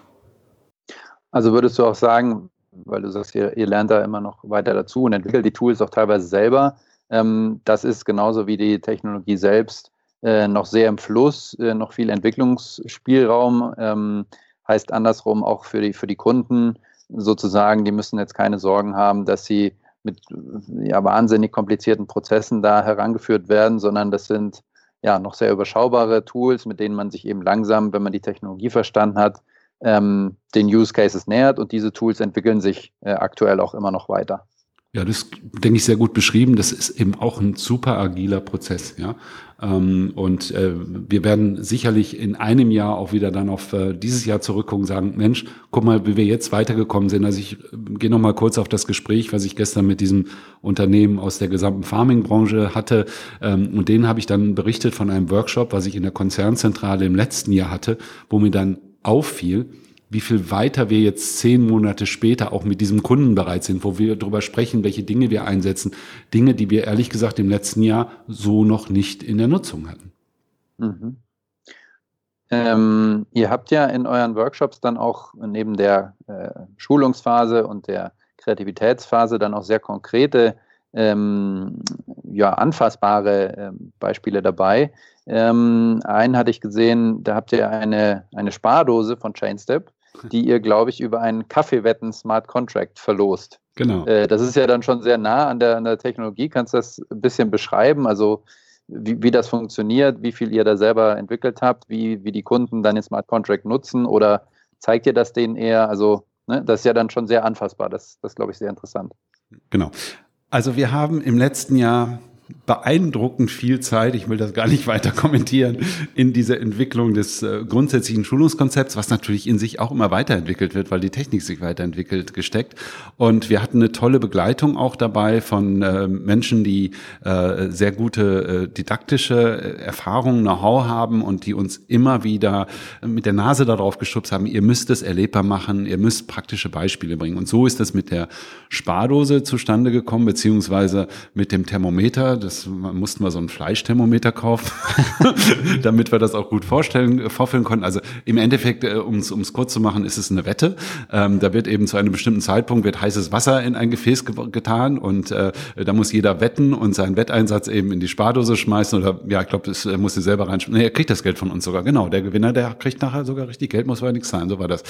Also würdest du auch sagen, weil du sagst, ihr, ihr, lernt da immer noch weiter dazu und entwickelt die Tools auch teilweise selber. Ähm, das ist genauso wie die Technologie selbst äh, noch sehr im Fluss, äh, noch viel Entwicklungsspielraum. Ähm, heißt andersrum auch für die, für die Kunden sozusagen, die müssen jetzt keine Sorgen haben, dass sie mit ja, wahnsinnig komplizierten Prozessen da herangeführt werden, sondern das sind ja noch sehr überschaubare Tools, mit denen man sich eben langsam, wenn man die Technologie verstanden hat, ähm, den Use Cases nähert und diese Tools entwickeln sich äh, aktuell auch immer noch weiter. Ja, das denke ich sehr gut beschrieben. Das ist eben auch ein super agiler Prozess, ja. Ähm, und äh, wir werden sicherlich in einem Jahr auch wieder dann auf äh, dieses Jahr zurückgucken und sagen, Mensch, guck mal, wie wir jetzt weitergekommen sind. Also ich äh, gehe noch mal kurz auf das Gespräch, was ich gestern mit diesem Unternehmen aus der gesamten Farming-Branche hatte. Ähm, und denen habe ich dann berichtet von einem Workshop, was ich in der Konzernzentrale im letzten Jahr hatte, wo mir dann auffiel, wie viel weiter wir jetzt zehn Monate später auch mit diesem Kunden bereit sind, wo wir darüber sprechen, welche Dinge wir einsetzen. Dinge, die wir ehrlich gesagt im letzten Jahr so noch nicht in der Nutzung hatten. Mhm. Ähm, ihr habt ja in euren Workshops dann auch neben der äh, Schulungsphase und der Kreativitätsphase dann auch sehr konkrete, ähm, ja, anfassbare äh, Beispiele dabei. Ähm, einen hatte ich gesehen, da habt ihr eine, eine Spardose von Chainstep, die ihr, glaube ich, über einen Kaffeewetten Smart Contract verlost. Genau. Äh, das ist ja dann schon sehr nah an der, an der Technologie. Kannst du das ein bisschen beschreiben? Also wie, wie das funktioniert, wie viel ihr da selber entwickelt habt, wie, wie die Kunden dann den Smart Contract nutzen oder zeigt ihr das denen eher? Also ne, das ist ja dann schon sehr anfassbar. Das, das glaube ich, sehr interessant. Genau. Also wir haben im letzten Jahr beeindruckend viel Zeit, ich will das gar nicht weiter kommentieren, in dieser Entwicklung des äh, grundsätzlichen Schulungskonzepts, was natürlich in sich auch immer weiterentwickelt wird, weil die Technik sich weiterentwickelt, gesteckt. Und wir hatten eine tolle Begleitung auch dabei von äh, Menschen, die äh, sehr gute äh, didaktische äh, Erfahrungen, Know-how haben und die uns immer wieder mit der Nase darauf geschubst haben, ihr müsst es erlebbar machen, ihr müsst praktische Beispiele bringen. Und so ist das mit der Spardose zustande gekommen, beziehungsweise mit dem Thermometer das mussten wir so ein Fleischthermometer kaufen, damit wir das auch gut vorstellen, vorführen konnten. Also im Endeffekt, äh, um es kurz zu machen, ist es eine Wette. Ähm, da wird eben zu einem bestimmten Zeitpunkt wird heißes Wasser in ein Gefäß ge getan und äh, da muss jeder wetten und seinen Wetteinsatz eben in die Spardose schmeißen oder ja, ich glaube, das äh, muss er selber reinschmeißen. Nee, er kriegt das Geld von uns sogar. Genau, der Gewinner, der kriegt nachher sogar richtig Geld, muss aber nichts sein. So war das.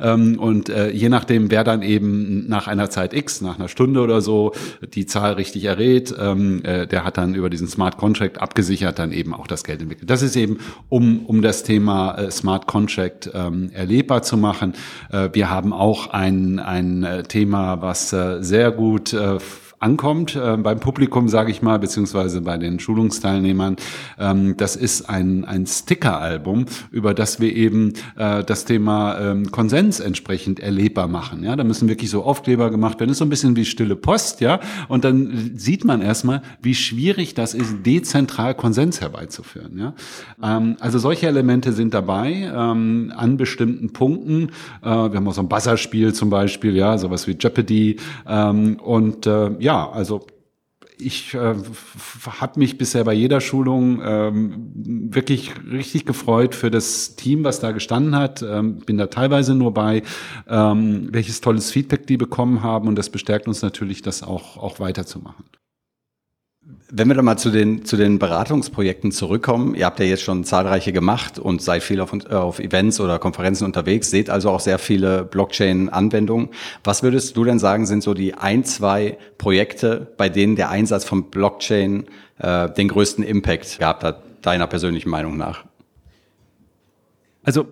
Ähm, und äh, je nachdem, wer dann eben nach einer Zeit X, nach einer Stunde oder so, die Zahl richtig errät, ähm, äh, der hat dann über diesen Smart Contract abgesichert dann eben auch das Geld entwickelt. Das ist eben, um, um das Thema äh, Smart Contract ähm, erlebbar zu machen. Äh, wir haben auch ein, ein äh, Thema, was äh, sehr gut äh, ankommt äh, beim Publikum, sage ich mal, beziehungsweise bei den Schulungsteilnehmern. Ähm, das ist ein, ein Sticker-Album, über das wir eben äh, das Thema ähm, Konsens entsprechend erlebbar machen. Ja, da müssen wirklich so Aufkleber gemacht werden. Das ist so ein bisschen wie stille Post, ja. Und dann sieht man erstmal, wie schwierig das ist, dezentral Konsens herbeizuführen. Ja, ähm, also solche Elemente sind dabei ähm, an bestimmten Punkten. Äh, wir haben auch so ein Buzzerspiel zum Beispiel, ja, sowas wie Jeopardy ähm, und äh, ja ja, also ich äh, habe mich bisher bei jeder Schulung ähm, wirklich richtig gefreut für das Team, was da gestanden hat. Ähm, bin da teilweise nur bei, ähm, welches tolles Feedback die bekommen haben und das bestärkt uns natürlich, das auch, auch weiterzumachen. Wenn wir dann mal zu den, zu den Beratungsprojekten zurückkommen, ihr habt ja jetzt schon zahlreiche gemacht und seid viel auf, äh, auf Events oder Konferenzen unterwegs, seht also auch sehr viele Blockchain-Anwendungen. Was würdest du denn sagen, sind so die ein, zwei Projekte, bei denen der Einsatz von Blockchain äh, den größten Impact gehabt hat, deiner persönlichen Meinung nach? Also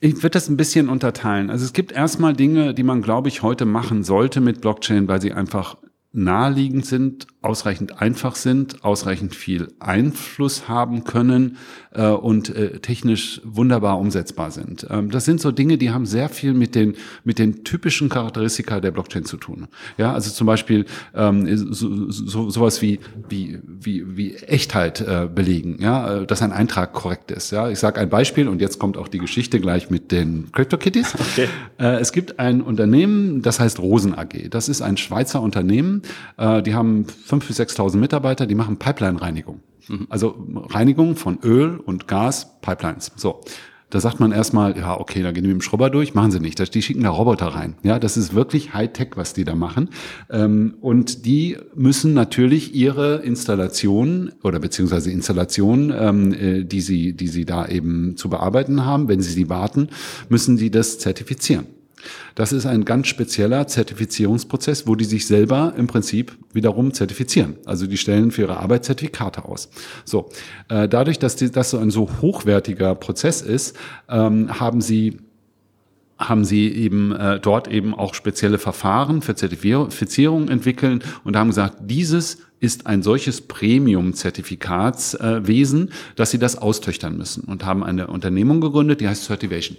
ich würde das ein bisschen unterteilen. Also es gibt erstmal Dinge, die man, glaube ich, heute machen sollte mit Blockchain, weil sie einfach naheliegend sind, ausreichend einfach sind, ausreichend viel Einfluss haben können äh, und äh, technisch wunderbar umsetzbar sind. Ähm, das sind so Dinge, die haben sehr viel mit den mit den typischen Charakteristika der Blockchain zu tun. Ja, also zum Beispiel ähm, so, so, sowas wie wie wie wie Echtheit äh, belegen. Ja, äh, dass ein Eintrag korrekt ist. Ja, ich sage ein Beispiel und jetzt kommt auch die Geschichte gleich mit den CryptoKitties. Okay. Äh, es gibt ein Unternehmen, das heißt Rosen AG. Das ist ein Schweizer Unternehmen. Äh, die haben 5.000 bis 6.000 Mitarbeiter, die machen Pipeline-Reinigung. Mhm. Also Reinigung von Öl und Gas, Pipelines. So. Da sagt man erstmal, ja, okay, da gehen wir mit dem Schrubber durch, machen sie nicht. Die schicken da Roboter rein. Ja, das ist wirklich Hightech, was die da machen. Ähm, und die müssen natürlich ihre Installationen oder beziehungsweise Installationen, ähm, äh, die sie, die sie da eben zu bearbeiten haben, wenn sie sie warten, müssen sie das zertifizieren. Das ist ein ganz spezieller Zertifizierungsprozess, wo die sich selber im Prinzip wiederum zertifizieren. Also die stellen für ihre Arbeit Zertifikate aus. So, äh, dadurch, dass das so ein so hochwertiger Prozess ist, ähm, haben sie haben sie eben äh, dort eben auch spezielle Verfahren für Zertifizierung entwickeln und haben gesagt, dieses ist ein solches Premium-Zertifikatswesen, äh, dass sie das austöchtern müssen und haben eine Unternehmung gegründet, die heißt Certivation.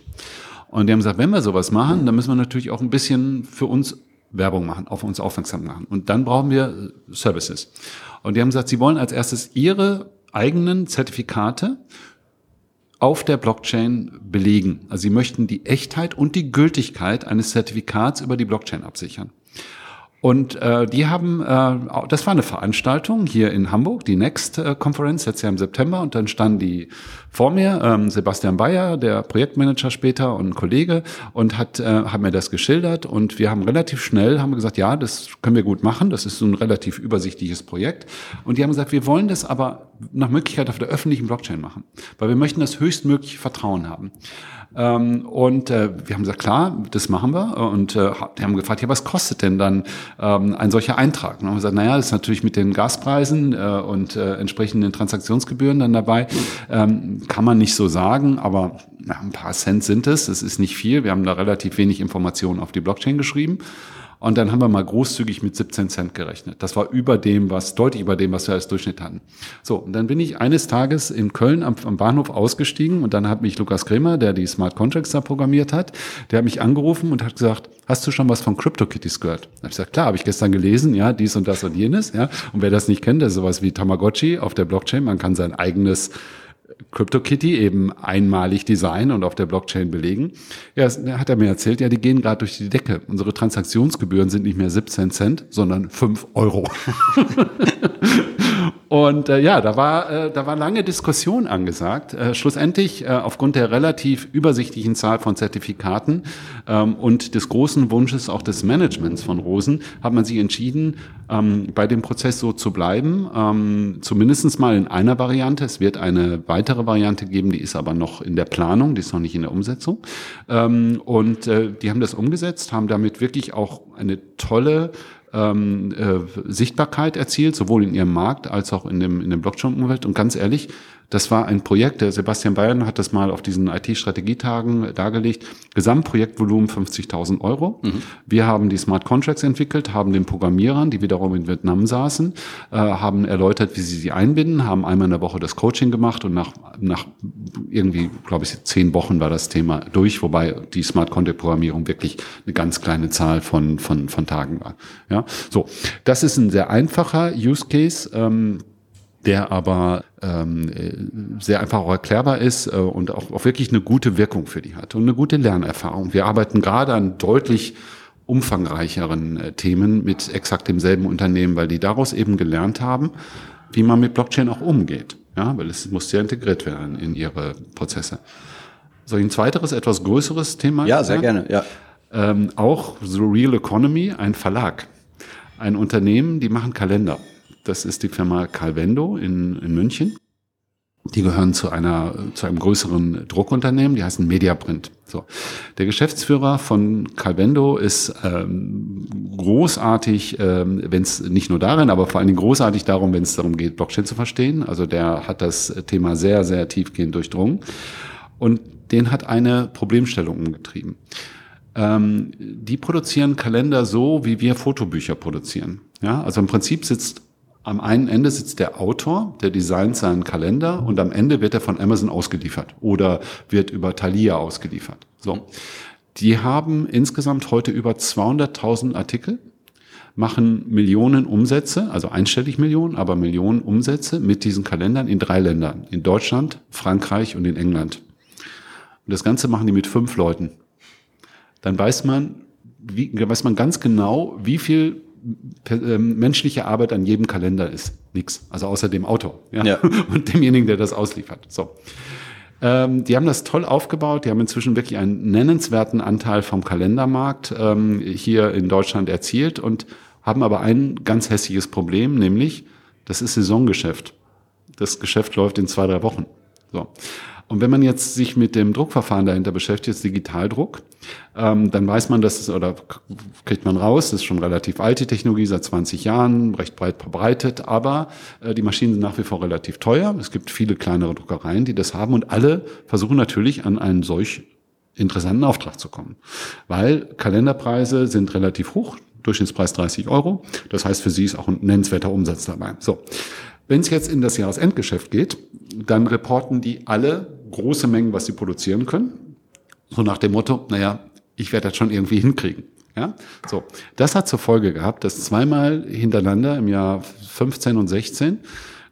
Und die haben gesagt, wenn wir sowas machen, dann müssen wir natürlich auch ein bisschen für uns Werbung machen, auf uns aufmerksam machen. Und dann brauchen wir Services. Und die haben gesagt, sie wollen als erstes ihre eigenen Zertifikate auf der Blockchain belegen. Also sie möchten die Echtheit und die Gültigkeit eines Zertifikats über die Blockchain absichern. Und äh, die haben, äh, das war eine Veranstaltung hier in Hamburg, die Next äh, Conference, letztes Jahr im September. Und dann standen die vor mir, ähm, Sebastian Bayer, der Projektmanager später und ein Kollege, und hat, äh, hat mir das geschildert. Und wir haben relativ schnell, haben gesagt, ja, das können wir gut machen. Das ist so ein relativ übersichtliches Projekt. Und die haben gesagt, wir wollen das aber nach Möglichkeit auf der öffentlichen Blockchain machen, weil wir möchten das höchstmögliche Vertrauen haben. Ähm, und äh, wir haben gesagt, klar, das machen wir. Und äh, die haben gefragt, ja, was kostet denn dann ähm, ein solcher Eintrag? Und haben gesagt, naja, das ist natürlich mit den Gaspreisen äh, und äh, entsprechenden Transaktionsgebühren dann dabei. Ähm, kann man nicht so sagen, aber na, ein paar Cent sind es. Das ist nicht viel. Wir haben da relativ wenig Informationen auf die Blockchain geschrieben. Und dann haben wir mal großzügig mit 17 Cent gerechnet. Das war über dem, was, deutlich über dem, was wir als Durchschnitt hatten. So, und dann bin ich eines Tages in Köln am, am Bahnhof ausgestiegen und dann hat mich Lukas Kremer, der die Smart Contracts da programmiert hat, der hat mich angerufen und hat gesagt, hast du schon was von CryptoKitties gehört? Da habe ich gesagt, klar, habe ich gestern gelesen, ja, dies und das und jenes, ja. Und wer das nicht kennt, das ist sowas wie Tamagotchi auf der Blockchain. Man kann sein eigenes CryptoKitty eben einmalig designen und auf der Blockchain belegen. Ja, hat er mir erzählt, ja, die gehen gerade durch die Decke. Unsere Transaktionsgebühren sind nicht mehr 17 Cent, sondern 5 Euro. Und äh, ja, da war, äh, da war lange Diskussion angesagt. Äh, schlussendlich, äh, aufgrund der relativ übersichtlichen Zahl von Zertifikaten ähm, und des großen Wunsches auch des Managements von Rosen, hat man sich entschieden, ähm, bei dem Prozess so zu bleiben. Ähm, zumindest mal in einer Variante. Es wird eine weitere Variante geben, die ist aber noch in der Planung, die ist noch nicht in der Umsetzung. Ähm, und äh, die haben das umgesetzt, haben damit wirklich auch eine tolle ähm, äh, Sichtbarkeit erzielt, sowohl in ihrem Markt als auch in dem, in dem Blockchain-Umfeld. Und ganz ehrlich, das war ein Projekt, der Sebastian Bayern hat das mal auf diesen IT-Strategietagen dargelegt. Gesamtprojektvolumen 50.000 Euro. Mhm. Wir haben die Smart Contracts entwickelt, haben den Programmierern, die wiederum in Vietnam saßen, äh, haben erläutert, wie sie sie einbinden, haben einmal in der Woche das Coaching gemacht und nach, nach irgendwie, glaube ich, zehn Wochen war das Thema durch, wobei die Smart Contract Programmierung wirklich eine ganz kleine Zahl von, von, von Tagen war. Ja, so. Das ist ein sehr einfacher Use Case. Ähm, der aber ähm, sehr einfach auch erklärbar ist äh, und auch, auch wirklich eine gute Wirkung für die hat und eine gute Lernerfahrung. Wir arbeiten gerade an deutlich umfangreicheren äh, Themen mit exakt demselben Unternehmen, weil die daraus eben gelernt haben, wie man mit Blockchain auch umgeht. Ja, weil es muss ja integriert werden in ihre Prozesse. Soll ich ein zweiteres, etwas größeres Thema? Ja, sehr gerne, ja. Ähm, auch The Real Economy, ein Verlag, ein Unternehmen, die machen Kalender. Das ist die Firma Calvendo in, in München. Die gehören zu einer, zu einem größeren Druckunternehmen, die heißen Mediaprint. So. Der Geschäftsführer von Calvendo ist ähm, großartig, ähm, wenn es nicht nur darin, aber vor allen Dingen großartig darum, wenn es darum geht, Blockchain zu verstehen. Also der hat das Thema sehr, sehr tiefgehend durchdrungen. Und den hat eine Problemstellung umgetrieben. ähm, die produzieren Kalender so, wie wir Fotobücher produzieren. Ja, also im Prinzip sitzt am einen Ende sitzt der Autor, der designt seinen Kalender und am Ende wird er von Amazon ausgeliefert oder wird über Thalia ausgeliefert. So. Die haben insgesamt heute über 200.000 Artikel, machen Millionen Umsätze, also einstellig Millionen, aber Millionen Umsätze mit diesen Kalendern in drei Ländern. In Deutschland, Frankreich und in England. Und das Ganze machen die mit fünf Leuten. Dann weiß man, wie, weiß man ganz genau, wie viel menschliche Arbeit an jedem Kalender ist. Nix. Also außer dem Autor ja? ja. und demjenigen, der das ausliefert. So. Ähm, die haben das toll aufgebaut. Die haben inzwischen wirklich einen nennenswerten Anteil vom Kalendermarkt ähm, hier in Deutschland erzielt und haben aber ein ganz hässliches Problem, nämlich das ist Saisongeschäft. Das Geschäft läuft in zwei, drei Wochen. So. Und wenn man jetzt sich mit dem Druckverfahren dahinter beschäftigt, Digitaldruck, ähm, dann weiß man, dass es, oder kriegt man raus, das ist schon relativ alte Technologie, seit 20 Jahren, recht breit verbreitet, aber äh, die Maschinen sind nach wie vor relativ teuer. Es gibt viele kleinere Druckereien, die das haben und alle versuchen natürlich an einen solch interessanten Auftrag zu kommen. Weil Kalenderpreise sind relativ hoch, Durchschnittspreis 30 Euro. Das heißt, für sie ist auch ein nennenswerter Umsatz dabei. So. Wenn es jetzt in das Jahresendgeschäft geht, dann reporten die alle große Mengen, was sie produzieren können. So nach dem Motto, naja, ich werde das schon irgendwie hinkriegen. Ja, so. Das hat zur Folge gehabt, dass zweimal hintereinander im Jahr 15 und 16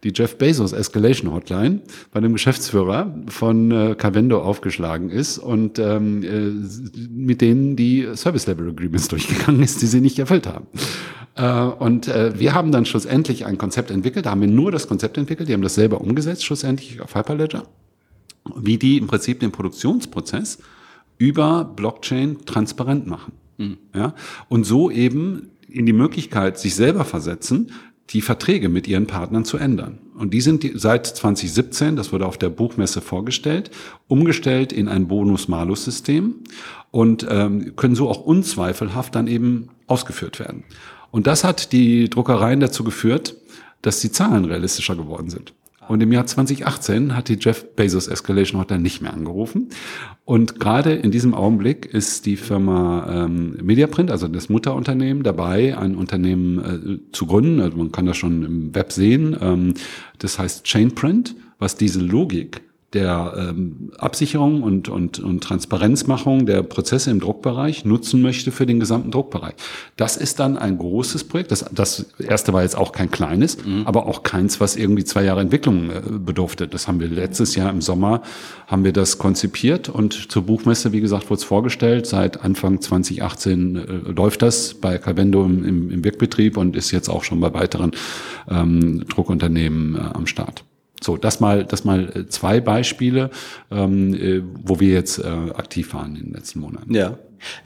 die Jeff Bezos Escalation Hotline bei dem Geschäftsführer von äh, Carvendo aufgeschlagen ist und ähm, äh, mit denen die Service Level Agreements durchgegangen ist, die sie nicht erfüllt haben. Äh, und äh, wir haben dann schlussendlich ein Konzept entwickelt, da haben wir nur das Konzept entwickelt, die haben das selber umgesetzt, schlussendlich auf Hyperledger, wie die im Prinzip den Produktionsprozess über Blockchain transparent machen. Mhm. Ja? Und so eben in die Möglichkeit sich selber versetzen, die Verträge mit ihren Partnern zu ändern. Und die sind seit 2017, das wurde auf der Buchmesse vorgestellt, umgestellt in ein Bonus-Malus-System und ähm, können so auch unzweifelhaft dann eben ausgeführt werden. Und das hat die Druckereien dazu geführt, dass die Zahlen realistischer geworden sind. Und im Jahr 2018 hat die Jeff Bezos Escalation Hotline nicht mehr angerufen. Und gerade in diesem Augenblick ist die Firma ähm, Mediaprint, also das Mutterunternehmen, dabei, ein Unternehmen äh, zu gründen. Also man kann das schon im Web sehen. Ähm, das heißt Chainprint, was diese Logik der ähm, Absicherung und, und, und Transparenzmachung der Prozesse im Druckbereich nutzen möchte für den gesamten Druckbereich. Das ist dann ein großes Projekt. Das, das erste war jetzt auch kein kleines, mhm. aber auch keins, was irgendwie zwei Jahre Entwicklung äh, bedurfte. Das haben wir letztes Jahr im Sommer, haben wir das konzipiert und zur Buchmesse, wie gesagt, wurde es vorgestellt. Seit Anfang 2018 äh, läuft das bei Calvendo im, im, im Wirkbetrieb und ist jetzt auch schon bei weiteren ähm, Druckunternehmen äh, am Start. So, das mal, das mal äh, zwei Beispiele, ähm, äh, wo wir jetzt äh, aktiv waren in den letzten Monaten. Ja,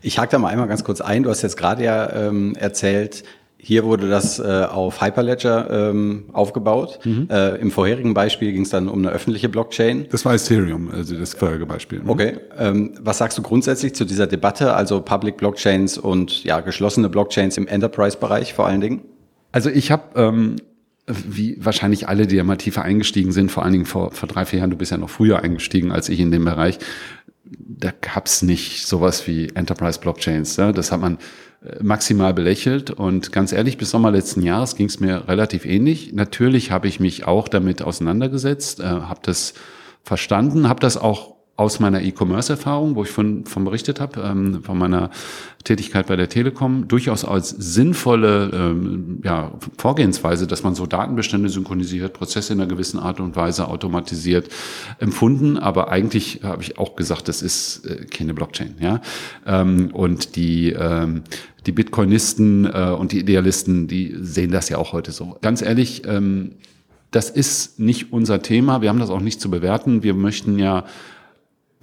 ich hake da mal einmal ganz kurz ein. Du hast jetzt gerade ja ähm, erzählt, hier wurde das äh, auf Hyperledger ähm, aufgebaut. Mhm. Äh, Im vorherigen Beispiel ging es dann um eine öffentliche Blockchain. Das war Ethereum, also das vorherige Beispiel. Mhm. Okay. Ähm, was sagst du grundsätzlich zu dieser Debatte, also Public Blockchains und ja geschlossene Blockchains im Enterprise-Bereich vor allen Dingen? Also ich habe ähm, wie wahrscheinlich alle, die ja mal tiefer eingestiegen sind, vor allen Dingen vor, vor drei, vier Jahren, du bist ja noch früher eingestiegen als ich in dem Bereich, da gab's nicht sowas wie Enterprise Blockchains. Ja? Das hat man äh, maximal belächelt und ganz ehrlich, bis Sommer letzten Jahres ging's mir relativ ähnlich. Natürlich habe ich mich auch damit auseinandergesetzt, äh, habe das verstanden, habe das auch aus meiner E-Commerce-Erfahrung, wo ich von, von berichtet habe, ähm, von meiner Tätigkeit bei der Telekom, durchaus als sinnvolle ähm, ja, Vorgehensweise, dass man so Datenbestände synchronisiert, Prozesse in einer gewissen Art und Weise automatisiert empfunden. Aber eigentlich habe ich auch gesagt, das ist äh, keine Blockchain. Ja? Ähm, und die, ähm, die Bitcoinisten äh, und die Idealisten, die sehen das ja auch heute so. Ganz ehrlich, ähm, das ist nicht unser Thema. Wir haben das auch nicht zu bewerten. Wir möchten ja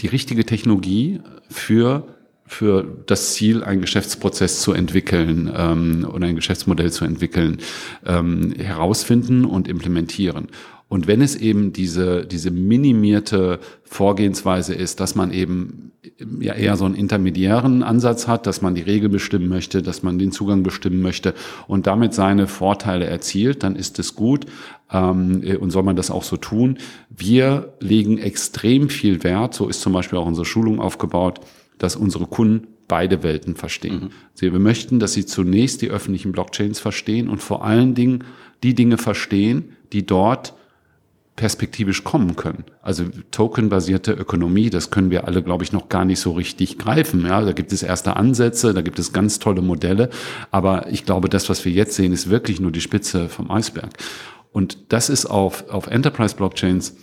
die richtige Technologie für für das Ziel, einen Geschäftsprozess zu entwickeln ähm, oder ein Geschäftsmodell zu entwickeln, ähm, herausfinden und implementieren. Und wenn es eben diese, diese minimierte Vorgehensweise ist, dass man eben ja eher so einen intermediären Ansatz hat, dass man die Regel bestimmen möchte, dass man den Zugang bestimmen möchte und damit seine Vorteile erzielt, dann ist es gut ähm, und soll man das auch so tun. Wir legen extrem viel Wert, so ist zum Beispiel auch unsere Schulung aufgebaut, dass unsere Kunden beide Welten verstehen. Mhm. Wir möchten, dass sie zunächst die öffentlichen Blockchains verstehen und vor allen Dingen die Dinge verstehen, die dort perspektivisch kommen können. Also tokenbasierte Ökonomie, das können wir alle, glaube ich, noch gar nicht so richtig greifen. Ja, da gibt es erste Ansätze, da gibt es ganz tolle Modelle, aber ich glaube, das, was wir jetzt sehen, ist wirklich nur die Spitze vom Eisberg. Und das ist auf, auf Enterprise Blockchains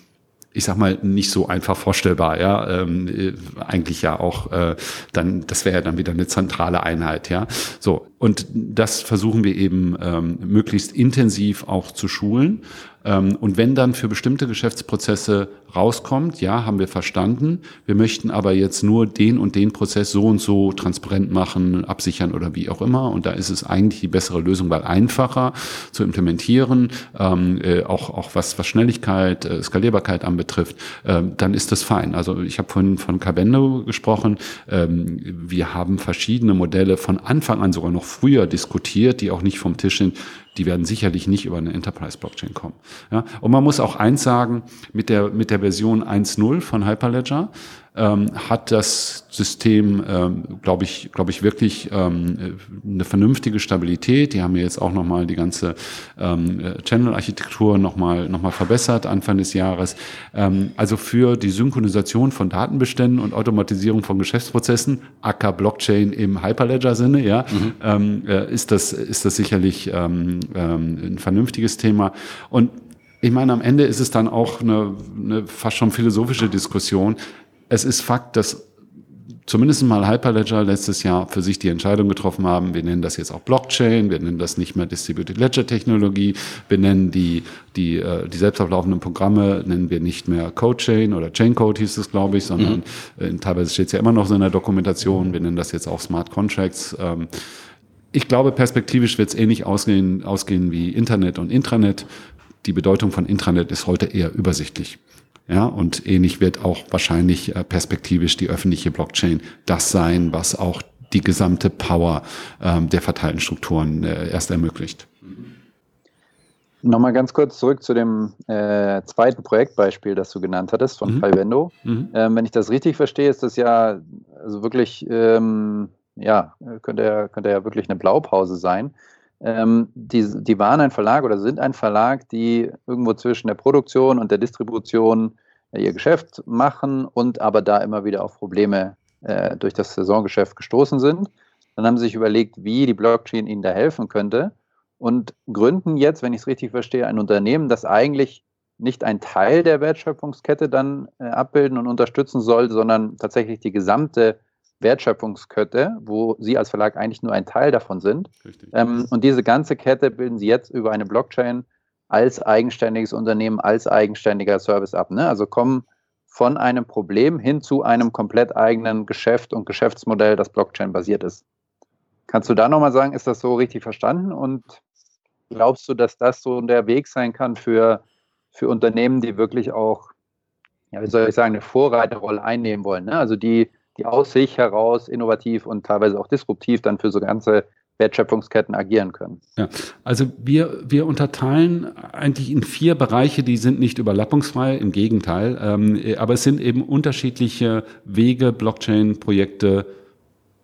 ich sag mal, nicht so einfach vorstellbar, ja. Ähm, äh, eigentlich ja auch äh, dann, das wäre ja dann wieder eine zentrale Einheit, ja. So, und das versuchen wir eben ähm, möglichst intensiv auch zu schulen. Ähm, und wenn dann für bestimmte Geschäftsprozesse rauskommt, ja, haben wir verstanden, wir möchten aber jetzt nur den und den Prozess so und so transparent machen, absichern oder wie auch immer. Und da ist es eigentlich die bessere Lösung, weil einfacher zu implementieren, ähm, äh, auch, auch was, was Schnelligkeit, äh, Skalierbarkeit anbetrifft, äh, dann ist das fein. Also ich habe vorhin von Cabendo gesprochen. Ähm, wir haben verschiedene Modelle von Anfang an sogar noch früher diskutiert, die auch nicht vom Tisch sind, die werden sicherlich nicht über eine Enterprise-Blockchain kommen. Ja? Und man muss auch eins sagen, mit der, mit der Version 1.0 von Hyperledger ähm, hat das System, ähm, glaube ich, glaube ich, wirklich ähm, eine vernünftige Stabilität. Die haben ja jetzt auch nochmal die ganze ähm, Channel-Architektur nochmal noch mal verbessert Anfang des Jahres. Ähm, also für die Synchronisation von Datenbeständen und Automatisierung von Geschäftsprozessen, aka Blockchain im Hyperledger-Sinne, ja, mhm. ähm, äh, ist das ist das sicherlich ähm, ähm, ein vernünftiges Thema. Und ich meine, am Ende ist es dann auch eine, eine fast schon philosophische Diskussion es ist Fakt, dass zumindest mal Hyperledger letztes Jahr für sich die Entscheidung getroffen haben, wir nennen das jetzt auch Blockchain, wir nennen das nicht mehr Distributed Ledger Technologie, wir nennen die, die, äh, die selbstauflaufenden Programme, nennen wir nicht mehr Codechain oder Chaincode hieß es, glaube ich, sondern mhm. äh, teilweise steht es ja immer noch so in der Dokumentation, wir nennen das jetzt auch Smart Contracts. Ähm, ich glaube, perspektivisch wird es ähnlich ausgehen, ausgehen wie Internet und Intranet. Die Bedeutung von Intranet ist heute eher übersichtlich. Ja, und ähnlich wird auch wahrscheinlich äh, perspektivisch die öffentliche Blockchain das sein, was auch die gesamte Power ähm, der verteilten Strukturen äh, erst ermöglicht. Nochmal ganz kurz zurück zu dem äh, zweiten Projektbeispiel, das du genannt hattest von mhm. Calvendo. Mhm. Ähm, wenn ich das richtig verstehe, ist das ja also wirklich, ähm, ja, könnte ja, könnte ja wirklich eine Blaupause sein. Ähm, die, die waren ein Verlag oder sind ein Verlag, die irgendwo zwischen der Produktion und der Distribution äh, ihr Geschäft machen und aber da immer wieder auf Probleme äh, durch das Saisongeschäft gestoßen sind. Dann haben sie sich überlegt, wie die Blockchain ihnen da helfen könnte und gründen jetzt, wenn ich es richtig verstehe, ein Unternehmen, das eigentlich nicht ein Teil der Wertschöpfungskette dann äh, abbilden und unterstützen soll, sondern tatsächlich die gesamte Wertschöpfungskette, wo Sie als Verlag eigentlich nur ein Teil davon sind. Ähm, und diese ganze Kette bilden Sie jetzt über eine Blockchain als eigenständiges Unternehmen, als eigenständiger Service ab. Ne? Also kommen von einem Problem hin zu einem komplett eigenen Geschäft und Geschäftsmodell, das Blockchain-basiert ist. Kannst du da nochmal sagen, ist das so richtig verstanden? Und glaubst du, dass das so der Weg sein kann für, für Unternehmen, die wirklich auch, ja, wie soll ich sagen, eine Vorreiterrolle einnehmen wollen? Ne? Also die die aus sich heraus innovativ und teilweise auch disruptiv dann für so ganze Wertschöpfungsketten agieren können. Ja, also wir, wir unterteilen eigentlich in vier Bereiche, die sind nicht überlappungsfrei, im Gegenteil, ähm, aber es sind eben unterschiedliche Wege, Blockchain-Projekte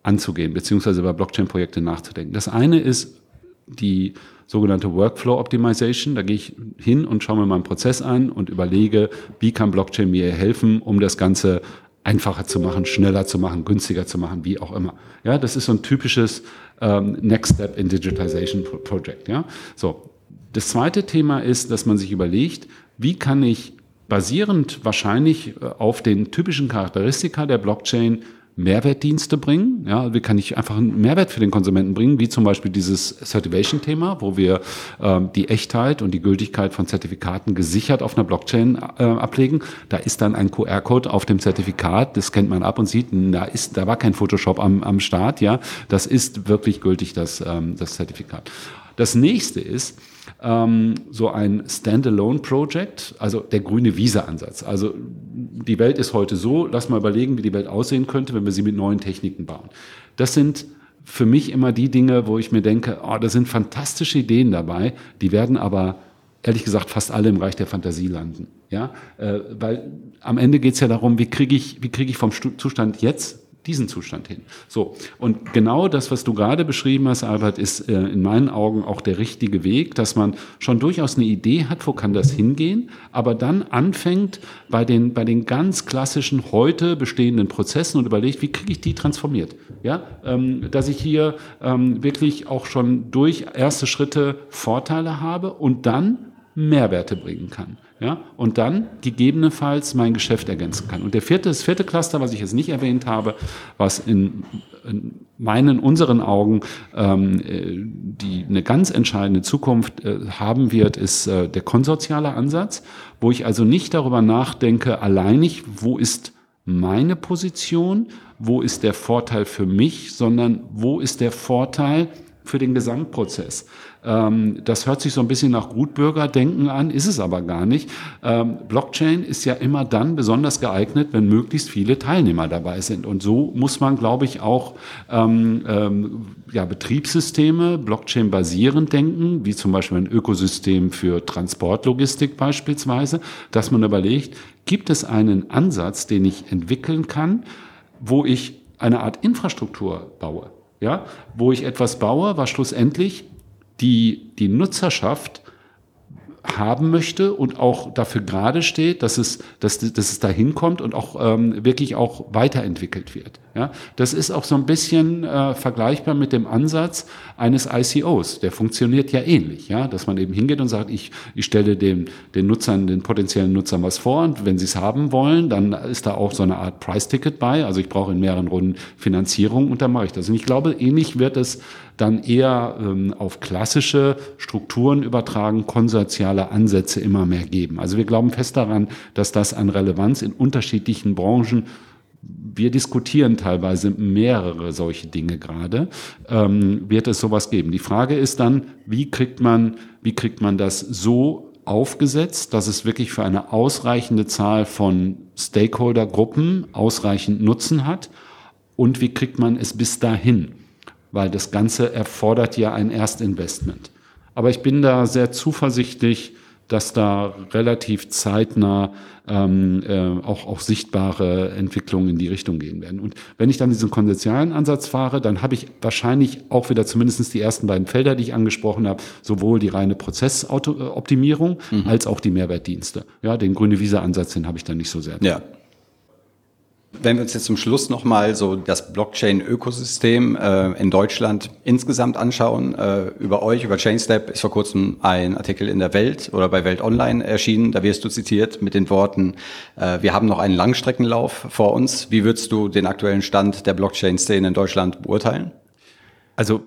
anzugehen, beziehungsweise über Blockchain-Projekte nachzudenken. Das eine ist die sogenannte Workflow Optimization. Da gehe ich hin und schaue mir meinen Prozess an und überlege, wie kann Blockchain mir helfen, um das Ganze einfacher zu machen, schneller zu machen, günstiger zu machen, wie auch immer. Ja, das ist so ein typisches ähm, Next Step in Digitization Project. Ja, so. Das zweite Thema ist, dass man sich überlegt, wie kann ich basierend wahrscheinlich äh, auf den typischen Charakteristika der Blockchain Mehrwertdienste bringen. Ja, wie kann ich einfach einen Mehrwert für den Konsumenten bringen, wie zum Beispiel dieses Certification-Thema, wo wir ähm, die Echtheit und die Gültigkeit von Zertifikaten gesichert auf einer Blockchain äh, ablegen. Da ist dann ein QR-Code auf dem Zertifikat, das kennt man ab und sieht, da ist, da war kein Photoshop am, am Start, ja. Das ist wirklich gültig, das, ähm, das Zertifikat. Das nächste ist, ähm, so ein Standalone-Project, also der grüne Visa-Ansatz. Also die Welt ist heute so, lass mal überlegen, wie die Welt aussehen könnte, wenn wir sie mit neuen Techniken bauen. Das sind für mich immer die Dinge, wo ich mir denke, oh, da sind fantastische Ideen dabei, die werden aber ehrlich gesagt fast alle im Reich der Fantasie landen. Ja, äh, weil am Ende geht es ja darum, wie kriege ich, wie kriege ich vom Zustand jetzt diesen Zustand hin. So, und genau das, was du gerade beschrieben hast, Albert, ist äh, in meinen Augen auch der richtige Weg, dass man schon durchaus eine Idee hat, wo kann das hingehen, aber dann anfängt bei den, bei den ganz klassischen heute bestehenden Prozessen und überlegt, wie kriege ich die transformiert? Ja, ähm, dass ich hier ähm, wirklich auch schon durch erste Schritte Vorteile habe und dann Mehrwerte bringen kann. Ja, und dann gegebenenfalls mein Geschäft ergänzen kann. Und der vierte, das vierte Cluster, was ich jetzt nicht erwähnt habe, was in, in meinen, unseren Augen ähm, äh, die eine ganz entscheidende Zukunft äh, haben wird, ist äh, der konsortiale Ansatz, wo ich also nicht darüber nachdenke, alleinig, wo ist meine Position, wo ist der Vorteil für mich, sondern wo ist der Vorteil für den Gesamtprozess. Ähm, das hört sich so ein bisschen nach Gutbürgerdenken an, ist es aber gar nicht. Ähm, Blockchain ist ja immer dann besonders geeignet, wenn möglichst viele Teilnehmer dabei sind. Und so muss man, glaube ich, auch ähm, ähm, ja, Betriebssysteme Blockchain basierend denken, wie zum Beispiel ein Ökosystem für Transportlogistik beispielsweise, dass man überlegt, gibt es einen Ansatz, den ich entwickeln kann, wo ich eine Art Infrastruktur baue, ja, wo ich etwas baue, was schlussendlich die, die Nutzerschaft haben möchte und auch dafür gerade steht, dass es, dass, dass es dahin kommt und auch ähm, wirklich auch weiterentwickelt wird. Ja, das ist auch so ein bisschen äh, vergleichbar mit dem Ansatz eines ICOs. Der funktioniert ja ähnlich, ja, dass man eben hingeht und sagt, ich, ich stelle dem, den Nutzern, den potenziellen Nutzern was vor und wenn sie es haben wollen, dann ist da auch so eine Art Price-Ticket bei. Also ich brauche in mehreren Runden Finanzierung und dann mache ich das. Und ich glaube, ähnlich wird es dann eher ähm, auf klassische Strukturen übertragen, konsortiale Ansätze immer mehr geben. Also wir glauben fest daran, dass das an Relevanz in unterschiedlichen Branchen wir diskutieren teilweise mehrere solche Dinge gerade, ähm, wird es sowas geben. Die Frage ist dann, wie kriegt man, wie kriegt man das so aufgesetzt, dass es wirklich für eine ausreichende Zahl von Stakeholdergruppen ausreichend Nutzen hat und wie kriegt man es bis dahin? Weil das Ganze erfordert ja ein Erstinvestment. Aber ich bin da sehr zuversichtlich, dass da relativ zeitnah ähm, äh, auch, auch sichtbare Entwicklungen in die Richtung gehen werden. Und wenn ich dann diesen konsortialen Ansatz fahre, dann habe ich wahrscheinlich auch wieder zumindest die ersten beiden Felder, die ich angesprochen habe, sowohl die reine Prozessoptimierung mhm. als auch die Mehrwertdienste. Ja, den grüne Visa-Ansatz, den habe ich dann nicht so sehr. Ja, wenn wir uns jetzt zum Schluss nochmal so das Blockchain-Ökosystem äh, in Deutschland insgesamt anschauen, äh, über euch, über ChainStep ist vor kurzem ein Artikel in der Welt oder bei Welt Online erschienen, da wirst du zitiert mit den Worten, äh, wir haben noch einen Langstreckenlauf vor uns. Wie würdest du den aktuellen Stand der Blockchain-Szene in Deutschland beurteilen? Also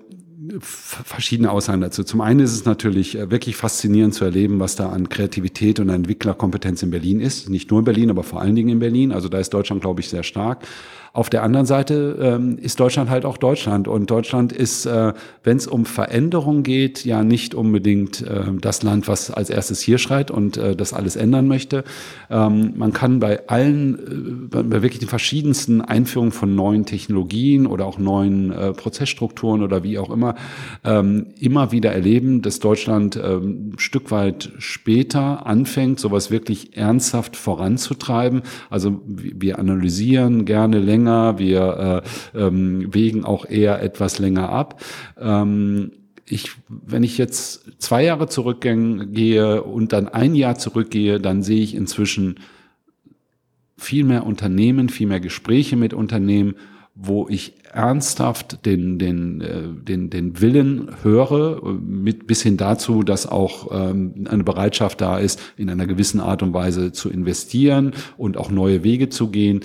verschiedene Aussagen dazu. Zum einen ist es natürlich äh, wirklich faszinierend zu erleben, was da an Kreativität und Entwicklerkompetenz in Berlin ist. Nicht nur in Berlin, aber vor allen Dingen in Berlin. Also da ist Deutschland, glaube ich, sehr stark. Auf der anderen Seite ähm, ist Deutschland halt auch Deutschland. Und Deutschland ist, äh, wenn es um Veränderung geht, ja nicht unbedingt äh, das Land, was als erstes hier schreit und äh, das alles ändern möchte. Ähm, man kann bei allen, äh, bei wirklich den verschiedensten Einführungen von neuen Technologien oder auch neuen äh, Prozessstrukturen oder wie auch immer, ähm, immer wieder erleben, dass Deutschland ähm, ein Stück weit später anfängt, sowas wirklich ernsthaft voranzutreiben. Also wir analysieren gerne länger länger, wir äh, ähm, wägen auch eher etwas länger ab. Ähm, ich, wenn ich jetzt zwei Jahre zurückgehe und dann ein Jahr zurückgehe, dann sehe ich inzwischen viel mehr Unternehmen, viel mehr Gespräche mit Unternehmen, wo ich ernsthaft den, den, äh, den, den Willen höre, mit, bis hin dazu, dass auch ähm, eine Bereitschaft da ist, in einer gewissen Art und Weise zu investieren und auch neue Wege zu gehen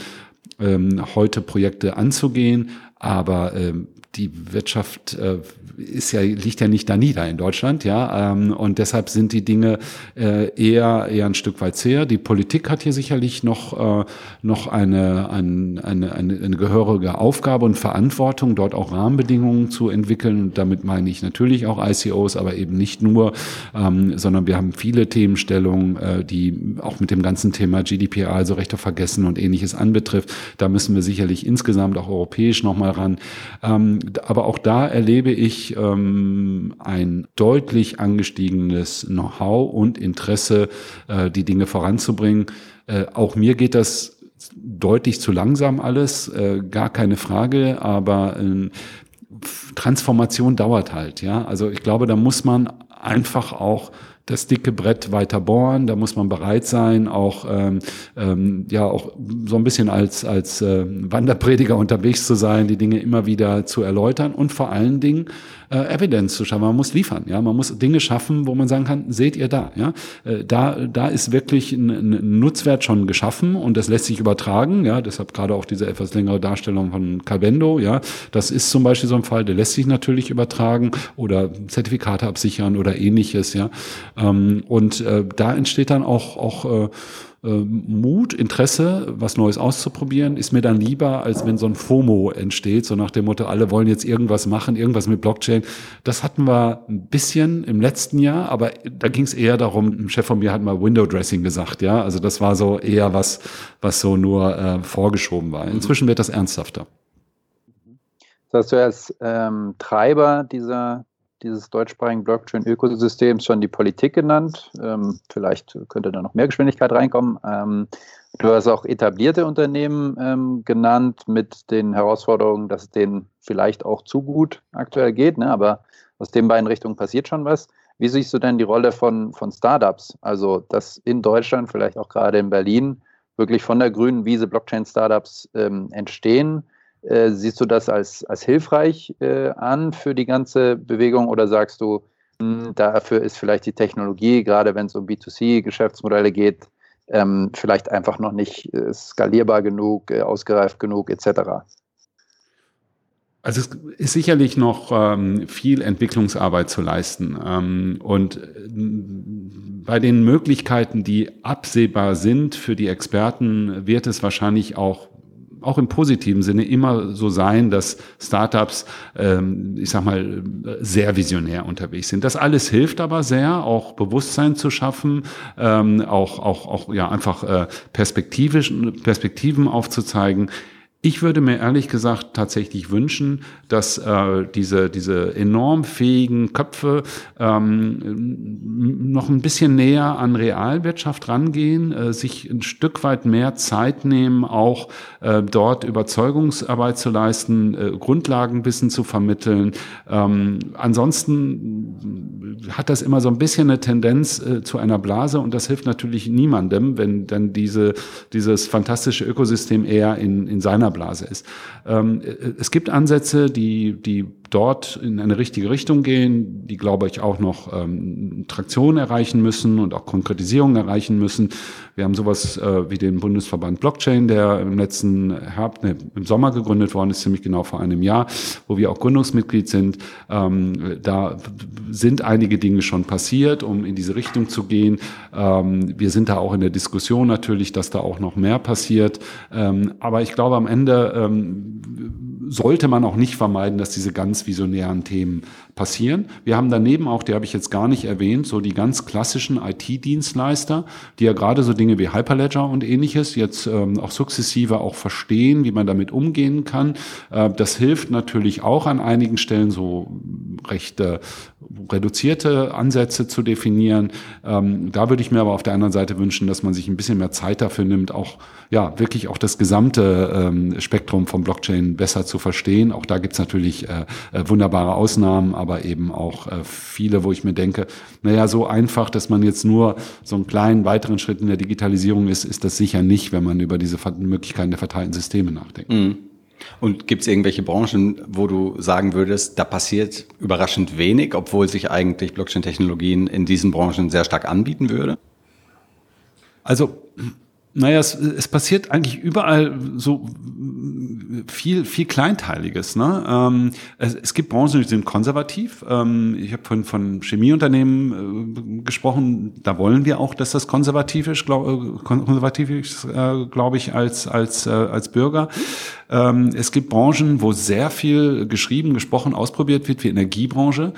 ähm, heute Projekte anzugehen, aber ähm, die Wirtschaft äh, ist ja, liegt ja nicht da nieder in Deutschland, ja, ähm, und deshalb sind die Dinge äh, eher, eher ein Stück weit zäher. Die Politik hat hier sicherlich noch, äh, noch eine, ein, eine, eine, eine gehörige Aufgabe und Verantwortung, dort auch Rahmenbedingungen zu entwickeln. Und damit meine ich natürlich auch ICOs, aber eben nicht nur, ähm, sondern wir haben viele Themenstellungen, äh, die auch mit dem ganzen Thema GDPR, also Rechte vergessen und ähnliches anbetrifft. Da müssen wir sicherlich insgesamt auch europäisch nochmal ran. Ähm, aber auch da erlebe ich ähm, ein deutlich angestiegenes Know-how und Interesse, äh, die Dinge voranzubringen. Äh, auch mir geht das deutlich zu langsam alles, äh, gar keine Frage, aber äh, Transformation dauert halt, ja. Also ich glaube, da muss man einfach auch das dicke Brett weiter bohren. Da muss man bereit sein, auch ähm, ähm, ja auch so ein bisschen als als äh, Wanderprediger unterwegs zu sein, die Dinge immer wieder zu erläutern und vor allen Dingen äh, Evidence zu schaffen. Man muss liefern, ja, man muss Dinge schaffen, wo man sagen kann, seht ihr da, ja, äh, da da ist wirklich ein, ein Nutzwert schon geschaffen und das lässt sich übertragen, ja, deshalb gerade auch diese etwas längere Darstellung von Calvendo, ja, das ist zum Beispiel so ein Fall, der lässt sich natürlich übertragen oder Zertifikate absichern oder ähnliches, ja, ähm, und äh, da entsteht dann auch auch äh, Mut, Interesse, was Neues auszuprobieren, ist mir dann lieber, als wenn so ein FOMO entsteht, so nach dem Motto, alle wollen jetzt irgendwas machen, irgendwas mit Blockchain. Das hatten wir ein bisschen im letzten Jahr, aber da ging es eher darum, ein Chef von mir hat mal Window Dressing gesagt, ja. Also das war so eher was, was so nur äh, vorgeschoben war. Inzwischen wird das ernsthafter. Das hast du als ähm, Treiber dieser dieses deutschsprachigen Blockchain-Ökosystems schon die Politik genannt. Ähm, vielleicht könnte da noch mehr Geschwindigkeit reinkommen. Ähm, du hast auch etablierte Unternehmen ähm, genannt mit den Herausforderungen, dass es denen vielleicht auch zu gut aktuell geht, ne? aber aus den beiden Richtungen passiert schon was. Wie siehst du denn die Rolle von, von Startups? Also, dass in Deutschland, vielleicht auch gerade in Berlin, wirklich von der grünen Wiese Blockchain-Startups ähm, entstehen äh, siehst du das als, als hilfreich äh, an für die ganze Bewegung oder sagst du, mh, hm, dafür ist vielleicht die Technologie, gerade wenn es um B2C-Geschäftsmodelle geht, ähm, vielleicht einfach noch nicht äh, skalierbar genug, äh, ausgereift genug etc.? Also es ist sicherlich noch ähm, viel Entwicklungsarbeit zu leisten. Ähm, und äh, bei den Möglichkeiten, die absehbar sind für die Experten, wird es wahrscheinlich auch auch im positiven Sinne immer so sein, dass Startups, ähm, ich sag mal, sehr visionär unterwegs sind. Das alles hilft aber sehr, auch Bewusstsein zu schaffen, ähm, auch, auch, auch ja einfach äh, Perspektiven aufzuzeigen. Ich würde mir ehrlich gesagt tatsächlich wünschen, dass äh, diese, diese enorm fähigen Köpfe ähm, noch ein bisschen näher an Realwirtschaft rangehen, äh, sich ein Stück weit mehr Zeit nehmen, auch äh, dort Überzeugungsarbeit zu leisten, äh, Grundlagenwissen zu vermitteln. Ähm, ansonsten hat das immer so ein bisschen eine Tendenz äh, zu einer Blase und das hilft natürlich niemandem, wenn dann diese, dieses fantastische Ökosystem eher in, in seiner Blase ist. Ähm, es gibt Ansätze, die, die dort in eine richtige Richtung gehen, die, glaube ich, auch noch ähm, Traktion erreichen müssen und auch Konkretisierung erreichen müssen. Wir haben sowas äh, wie den Bundesverband Blockchain, der im letzten Herbst, ne, im Sommer gegründet worden ist, ziemlich genau vor einem Jahr, wo wir auch Gründungsmitglied sind. Ähm, da sind einige Dinge schon passiert, um in diese Richtung zu gehen. Ähm, wir sind da auch in der Diskussion natürlich, dass da auch noch mehr passiert. Ähm, aber ich glaube, am Ende ähm, sollte man auch nicht vermeiden, dass diese ganz visionären Themen passieren. Wir haben daneben auch, die habe ich jetzt gar nicht erwähnt, so die ganz klassischen IT-Dienstleister, die ja gerade so Dinge wie Hyperledger und ähnliches jetzt ähm, auch sukzessive auch verstehen, wie man damit umgehen kann. Äh, das hilft natürlich auch an einigen Stellen so recht äh, reduzierte Ansätze zu definieren. Ähm, da würde ich mir aber auf der anderen Seite wünschen, dass man sich ein bisschen mehr Zeit dafür nimmt, auch ja wirklich auch das gesamte ähm, Spektrum von Blockchain besser zu verstehen. Auch da gibt's natürlich äh, äh, wunderbare Ausnahmen, aber eben auch äh, viele, wo ich mir denke, naja, so einfach, dass man jetzt nur so einen kleinen weiteren Schritt in der Digitalisierung ist, ist das sicher nicht, wenn man über diese Möglichkeiten der verteilten Systeme nachdenkt. Mhm. Und gibt es irgendwelche Branchen, wo du sagen würdest, da passiert überraschend wenig, obwohl sich eigentlich Blockchain-Technologien in diesen Branchen sehr stark anbieten würde? Also naja, es, es passiert eigentlich überall so viel, viel Kleinteiliges. Ne? Ähm, es, es gibt Branchen, die sind konservativ. Ähm, ich habe von, von Chemieunternehmen äh, gesprochen. Da wollen wir auch, dass das konservativ ist, glaub, äh, äh, glaube ich, als, als, äh, als Bürger. Ähm, es gibt Branchen, wo sehr viel geschrieben, gesprochen, ausprobiert wird, wie Energiebranche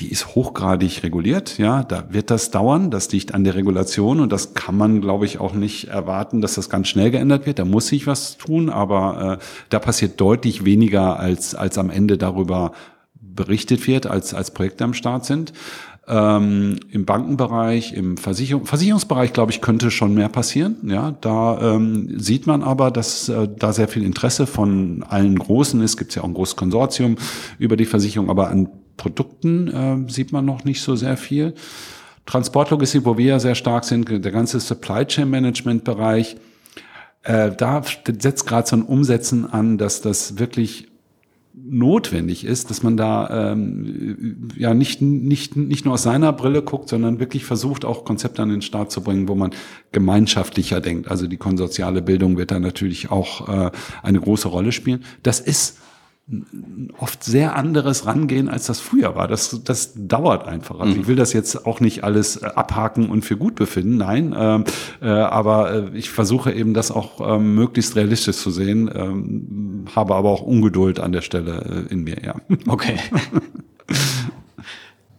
die ist hochgradig reguliert. Ja, da wird das dauern. Das liegt an der Regulation und das kann man, glaube ich, auch nicht erwarten, dass das ganz schnell geändert wird. Da muss sich was tun, aber äh, da passiert deutlich weniger als als am Ende darüber berichtet wird, als als Projekte am Start sind. Ähm, Im Bankenbereich, im Versicherung, Versicherungsbereich, glaube ich, könnte schon mehr passieren. Ja, da ähm, sieht man aber, dass äh, da sehr viel Interesse von allen Großen ist. Gibt es ja auch ein großes Konsortium über die Versicherung, aber an Produkten äh, sieht man noch nicht so sehr viel. Transportlogistik, wo wir ja sehr stark sind, der ganze Supply Chain Management Bereich, äh, da setzt gerade so ein Umsetzen an, dass das wirklich notwendig ist, dass man da ähm, ja nicht, nicht, nicht nur aus seiner Brille guckt, sondern wirklich versucht, auch Konzepte an den Start zu bringen, wo man gemeinschaftlicher denkt. Also die konsortiale Bildung wird da natürlich auch äh, eine große Rolle spielen. Das ist oft sehr anderes Rangehen, als das früher war. Das, das dauert einfach. Also mhm. ich will das jetzt auch nicht alles äh, abhaken und für gut befinden, nein. Ähm, äh, aber äh, ich versuche eben das auch ähm, möglichst realistisch zu sehen, ähm, habe aber auch Ungeduld an der Stelle äh, in mir, ja. Okay.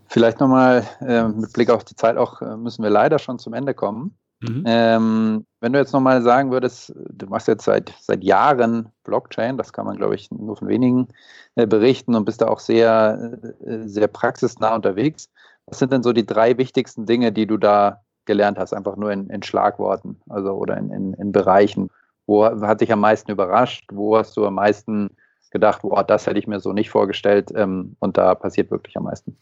Vielleicht nochmal äh, mit Blick auf die Zeit auch, äh, müssen wir leider schon zum Ende kommen. Mhm. Ähm, wenn du jetzt nochmal sagen würdest, du machst jetzt seit, seit Jahren Blockchain, das kann man, glaube ich, nur von wenigen äh, berichten und bist da auch sehr, äh, sehr praxisnah unterwegs. Was sind denn so die drei wichtigsten Dinge, die du da gelernt hast, einfach nur in, in Schlagworten, also oder in, in, in Bereichen? Wo hat dich am meisten überrascht? Wo hast du am meisten gedacht, boah, das hätte ich mir so nicht vorgestellt ähm, und da passiert wirklich am meisten?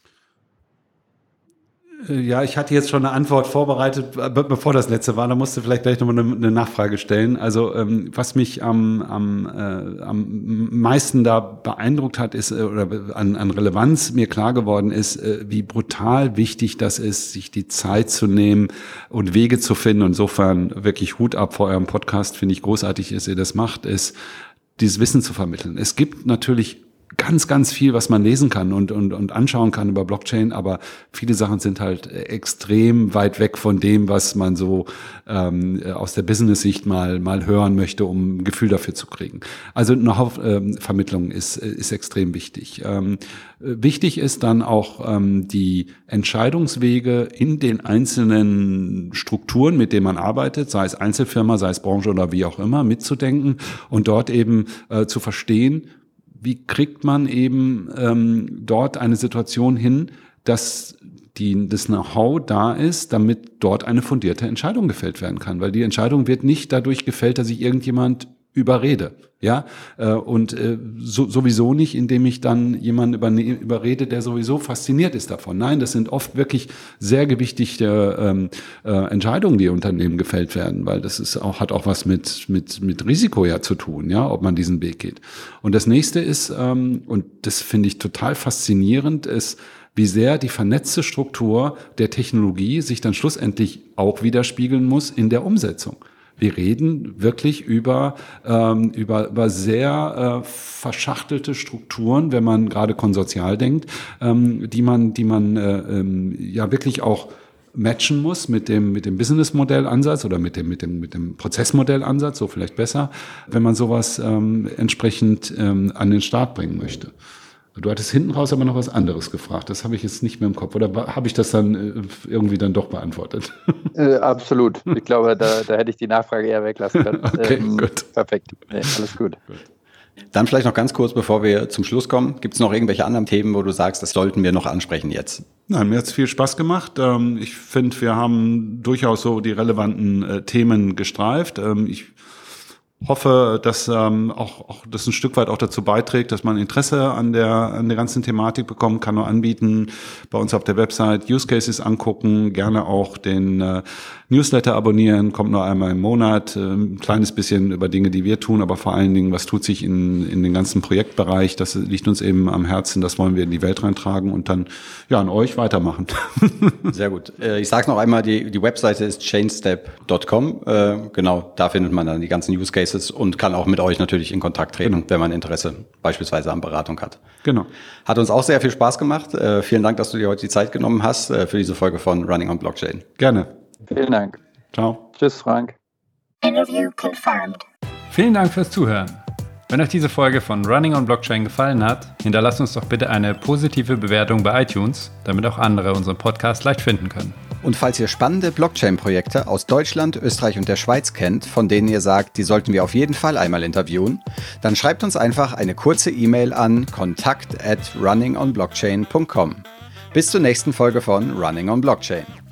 Äh, ja, ich hatte jetzt schon eine Antwort vorbereitet, bevor das letzte war. Da musste vielleicht gleich nochmal eine, Nachfrage stellen. Also ähm, was mich am, am, äh, am meisten da beeindruckt hat, ist äh, oder an, an Relevanz mir klar geworden ist, äh, wie brutal wichtig das ist, sich die Zeit zu nehmen und Wege zu finden. Insofern wirklich Hut ab vor eurem Podcast. Finde ich großartig, dass ihr das macht, ist dieses Wissen zu vermitteln. Es gibt natürlich ganz, ganz viel, was man lesen kann und, und, und anschauen kann über Blockchain, aber viele Sachen sind halt extrem weit weg von dem, was man so ähm, aus der Business-Sicht mal, mal hören möchte, um ein Gefühl dafür zu kriegen. Also eine ähm, ist, ist extrem wichtig. Ähm, wichtig ist dann auch ähm, die Entscheidungswege in den einzelnen Strukturen, mit denen man arbeitet, sei es Einzelfirma, sei es Branche oder wie auch immer, mitzudenken und dort eben äh, zu verstehen, wie kriegt man eben ähm, dort eine Situation hin, dass die, das Know-how da ist, damit dort eine fundierte Entscheidung gefällt werden kann. Weil die Entscheidung wird nicht dadurch gefällt, dass sich irgendjemand überrede. Ja, äh, und äh, so, sowieso nicht, indem ich dann jemanden über, überrede, der sowieso fasziniert ist davon. Nein, das sind oft wirklich sehr gewichtige ähm, äh, Entscheidungen, die Unternehmen gefällt werden, weil das ist auch, hat auch was mit, mit, mit Risiko ja zu tun, ja, ob man diesen Weg geht. Und das nächste ist, ähm, und das finde ich total faszinierend, ist, wie sehr die vernetzte Struktur der Technologie sich dann schlussendlich auch widerspiegeln muss in der Umsetzung. Wir reden wirklich über, ähm, über, über sehr äh, verschachtelte Strukturen, wenn man gerade konsortial denkt, ähm, die man, die man äh, ähm, ja wirklich auch matchen muss mit dem, mit dem Businessmodellansatz oder mit dem, mit dem, mit dem Prozessmodellansatz, so vielleicht besser, wenn man sowas ähm, entsprechend ähm, an den Start bringen möchte. Du hattest hinten raus aber noch was anderes gefragt. Das habe ich jetzt nicht mehr im Kopf. Oder habe ich das dann äh, irgendwie dann doch beantwortet? Äh, absolut. Ich glaube, da, da, hätte ich die Nachfrage eher weglassen können. okay, ähm, gut. Perfekt. Nee, alles gut. gut. Dann vielleicht noch ganz kurz, bevor wir zum Schluss kommen. Gibt es noch irgendwelche anderen Themen, wo du sagst, das sollten wir noch ansprechen jetzt? Nein, mir hat es viel Spaß gemacht. Ähm, ich finde, wir haben durchaus so die relevanten äh, Themen gestreift. Ähm, ich hoffe, dass ähm, auch, auch das ein Stück weit auch dazu beiträgt, dass man Interesse an der an der ganzen Thematik bekommen kann. Nur anbieten bei uns auf der Website Use Cases angucken, gerne auch den äh, Newsletter abonnieren, kommt nur einmal im Monat, äh, ein kleines bisschen über Dinge, die wir tun, aber vor allen Dingen, was tut sich in, in den ganzen Projektbereich, das liegt uns eben am Herzen, das wollen wir in die Welt reintragen und dann ja an euch weitermachen. Sehr gut. Äh, ich sage noch einmal, die, die Webseite ist chainstep.com. Äh, genau, da findet man dann die ganzen Use Cases und kann auch mit euch natürlich in Kontakt treten, genau. wenn man Interesse beispielsweise an Beratung hat. Genau. Hat uns auch sehr viel Spaß gemacht. Vielen Dank, dass du dir heute die Zeit genommen hast für diese Folge von Running on Blockchain. Gerne. Vielen Dank. Ciao. Tschüss, Frank. Interview confirmed. Vielen Dank fürs Zuhören. Wenn euch diese Folge von Running on Blockchain gefallen hat, hinterlasst uns doch bitte eine positive Bewertung bei iTunes, damit auch andere unseren Podcast leicht finden können. Und falls ihr spannende Blockchain-Projekte aus Deutschland, Österreich und der Schweiz kennt, von denen ihr sagt, die sollten wir auf jeden Fall einmal interviewen, dann schreibt uns einfach eine kurze E-Mail an kontakt at runningonblockchain.com. Bis zur nächsten Folge von Running on Blockchain.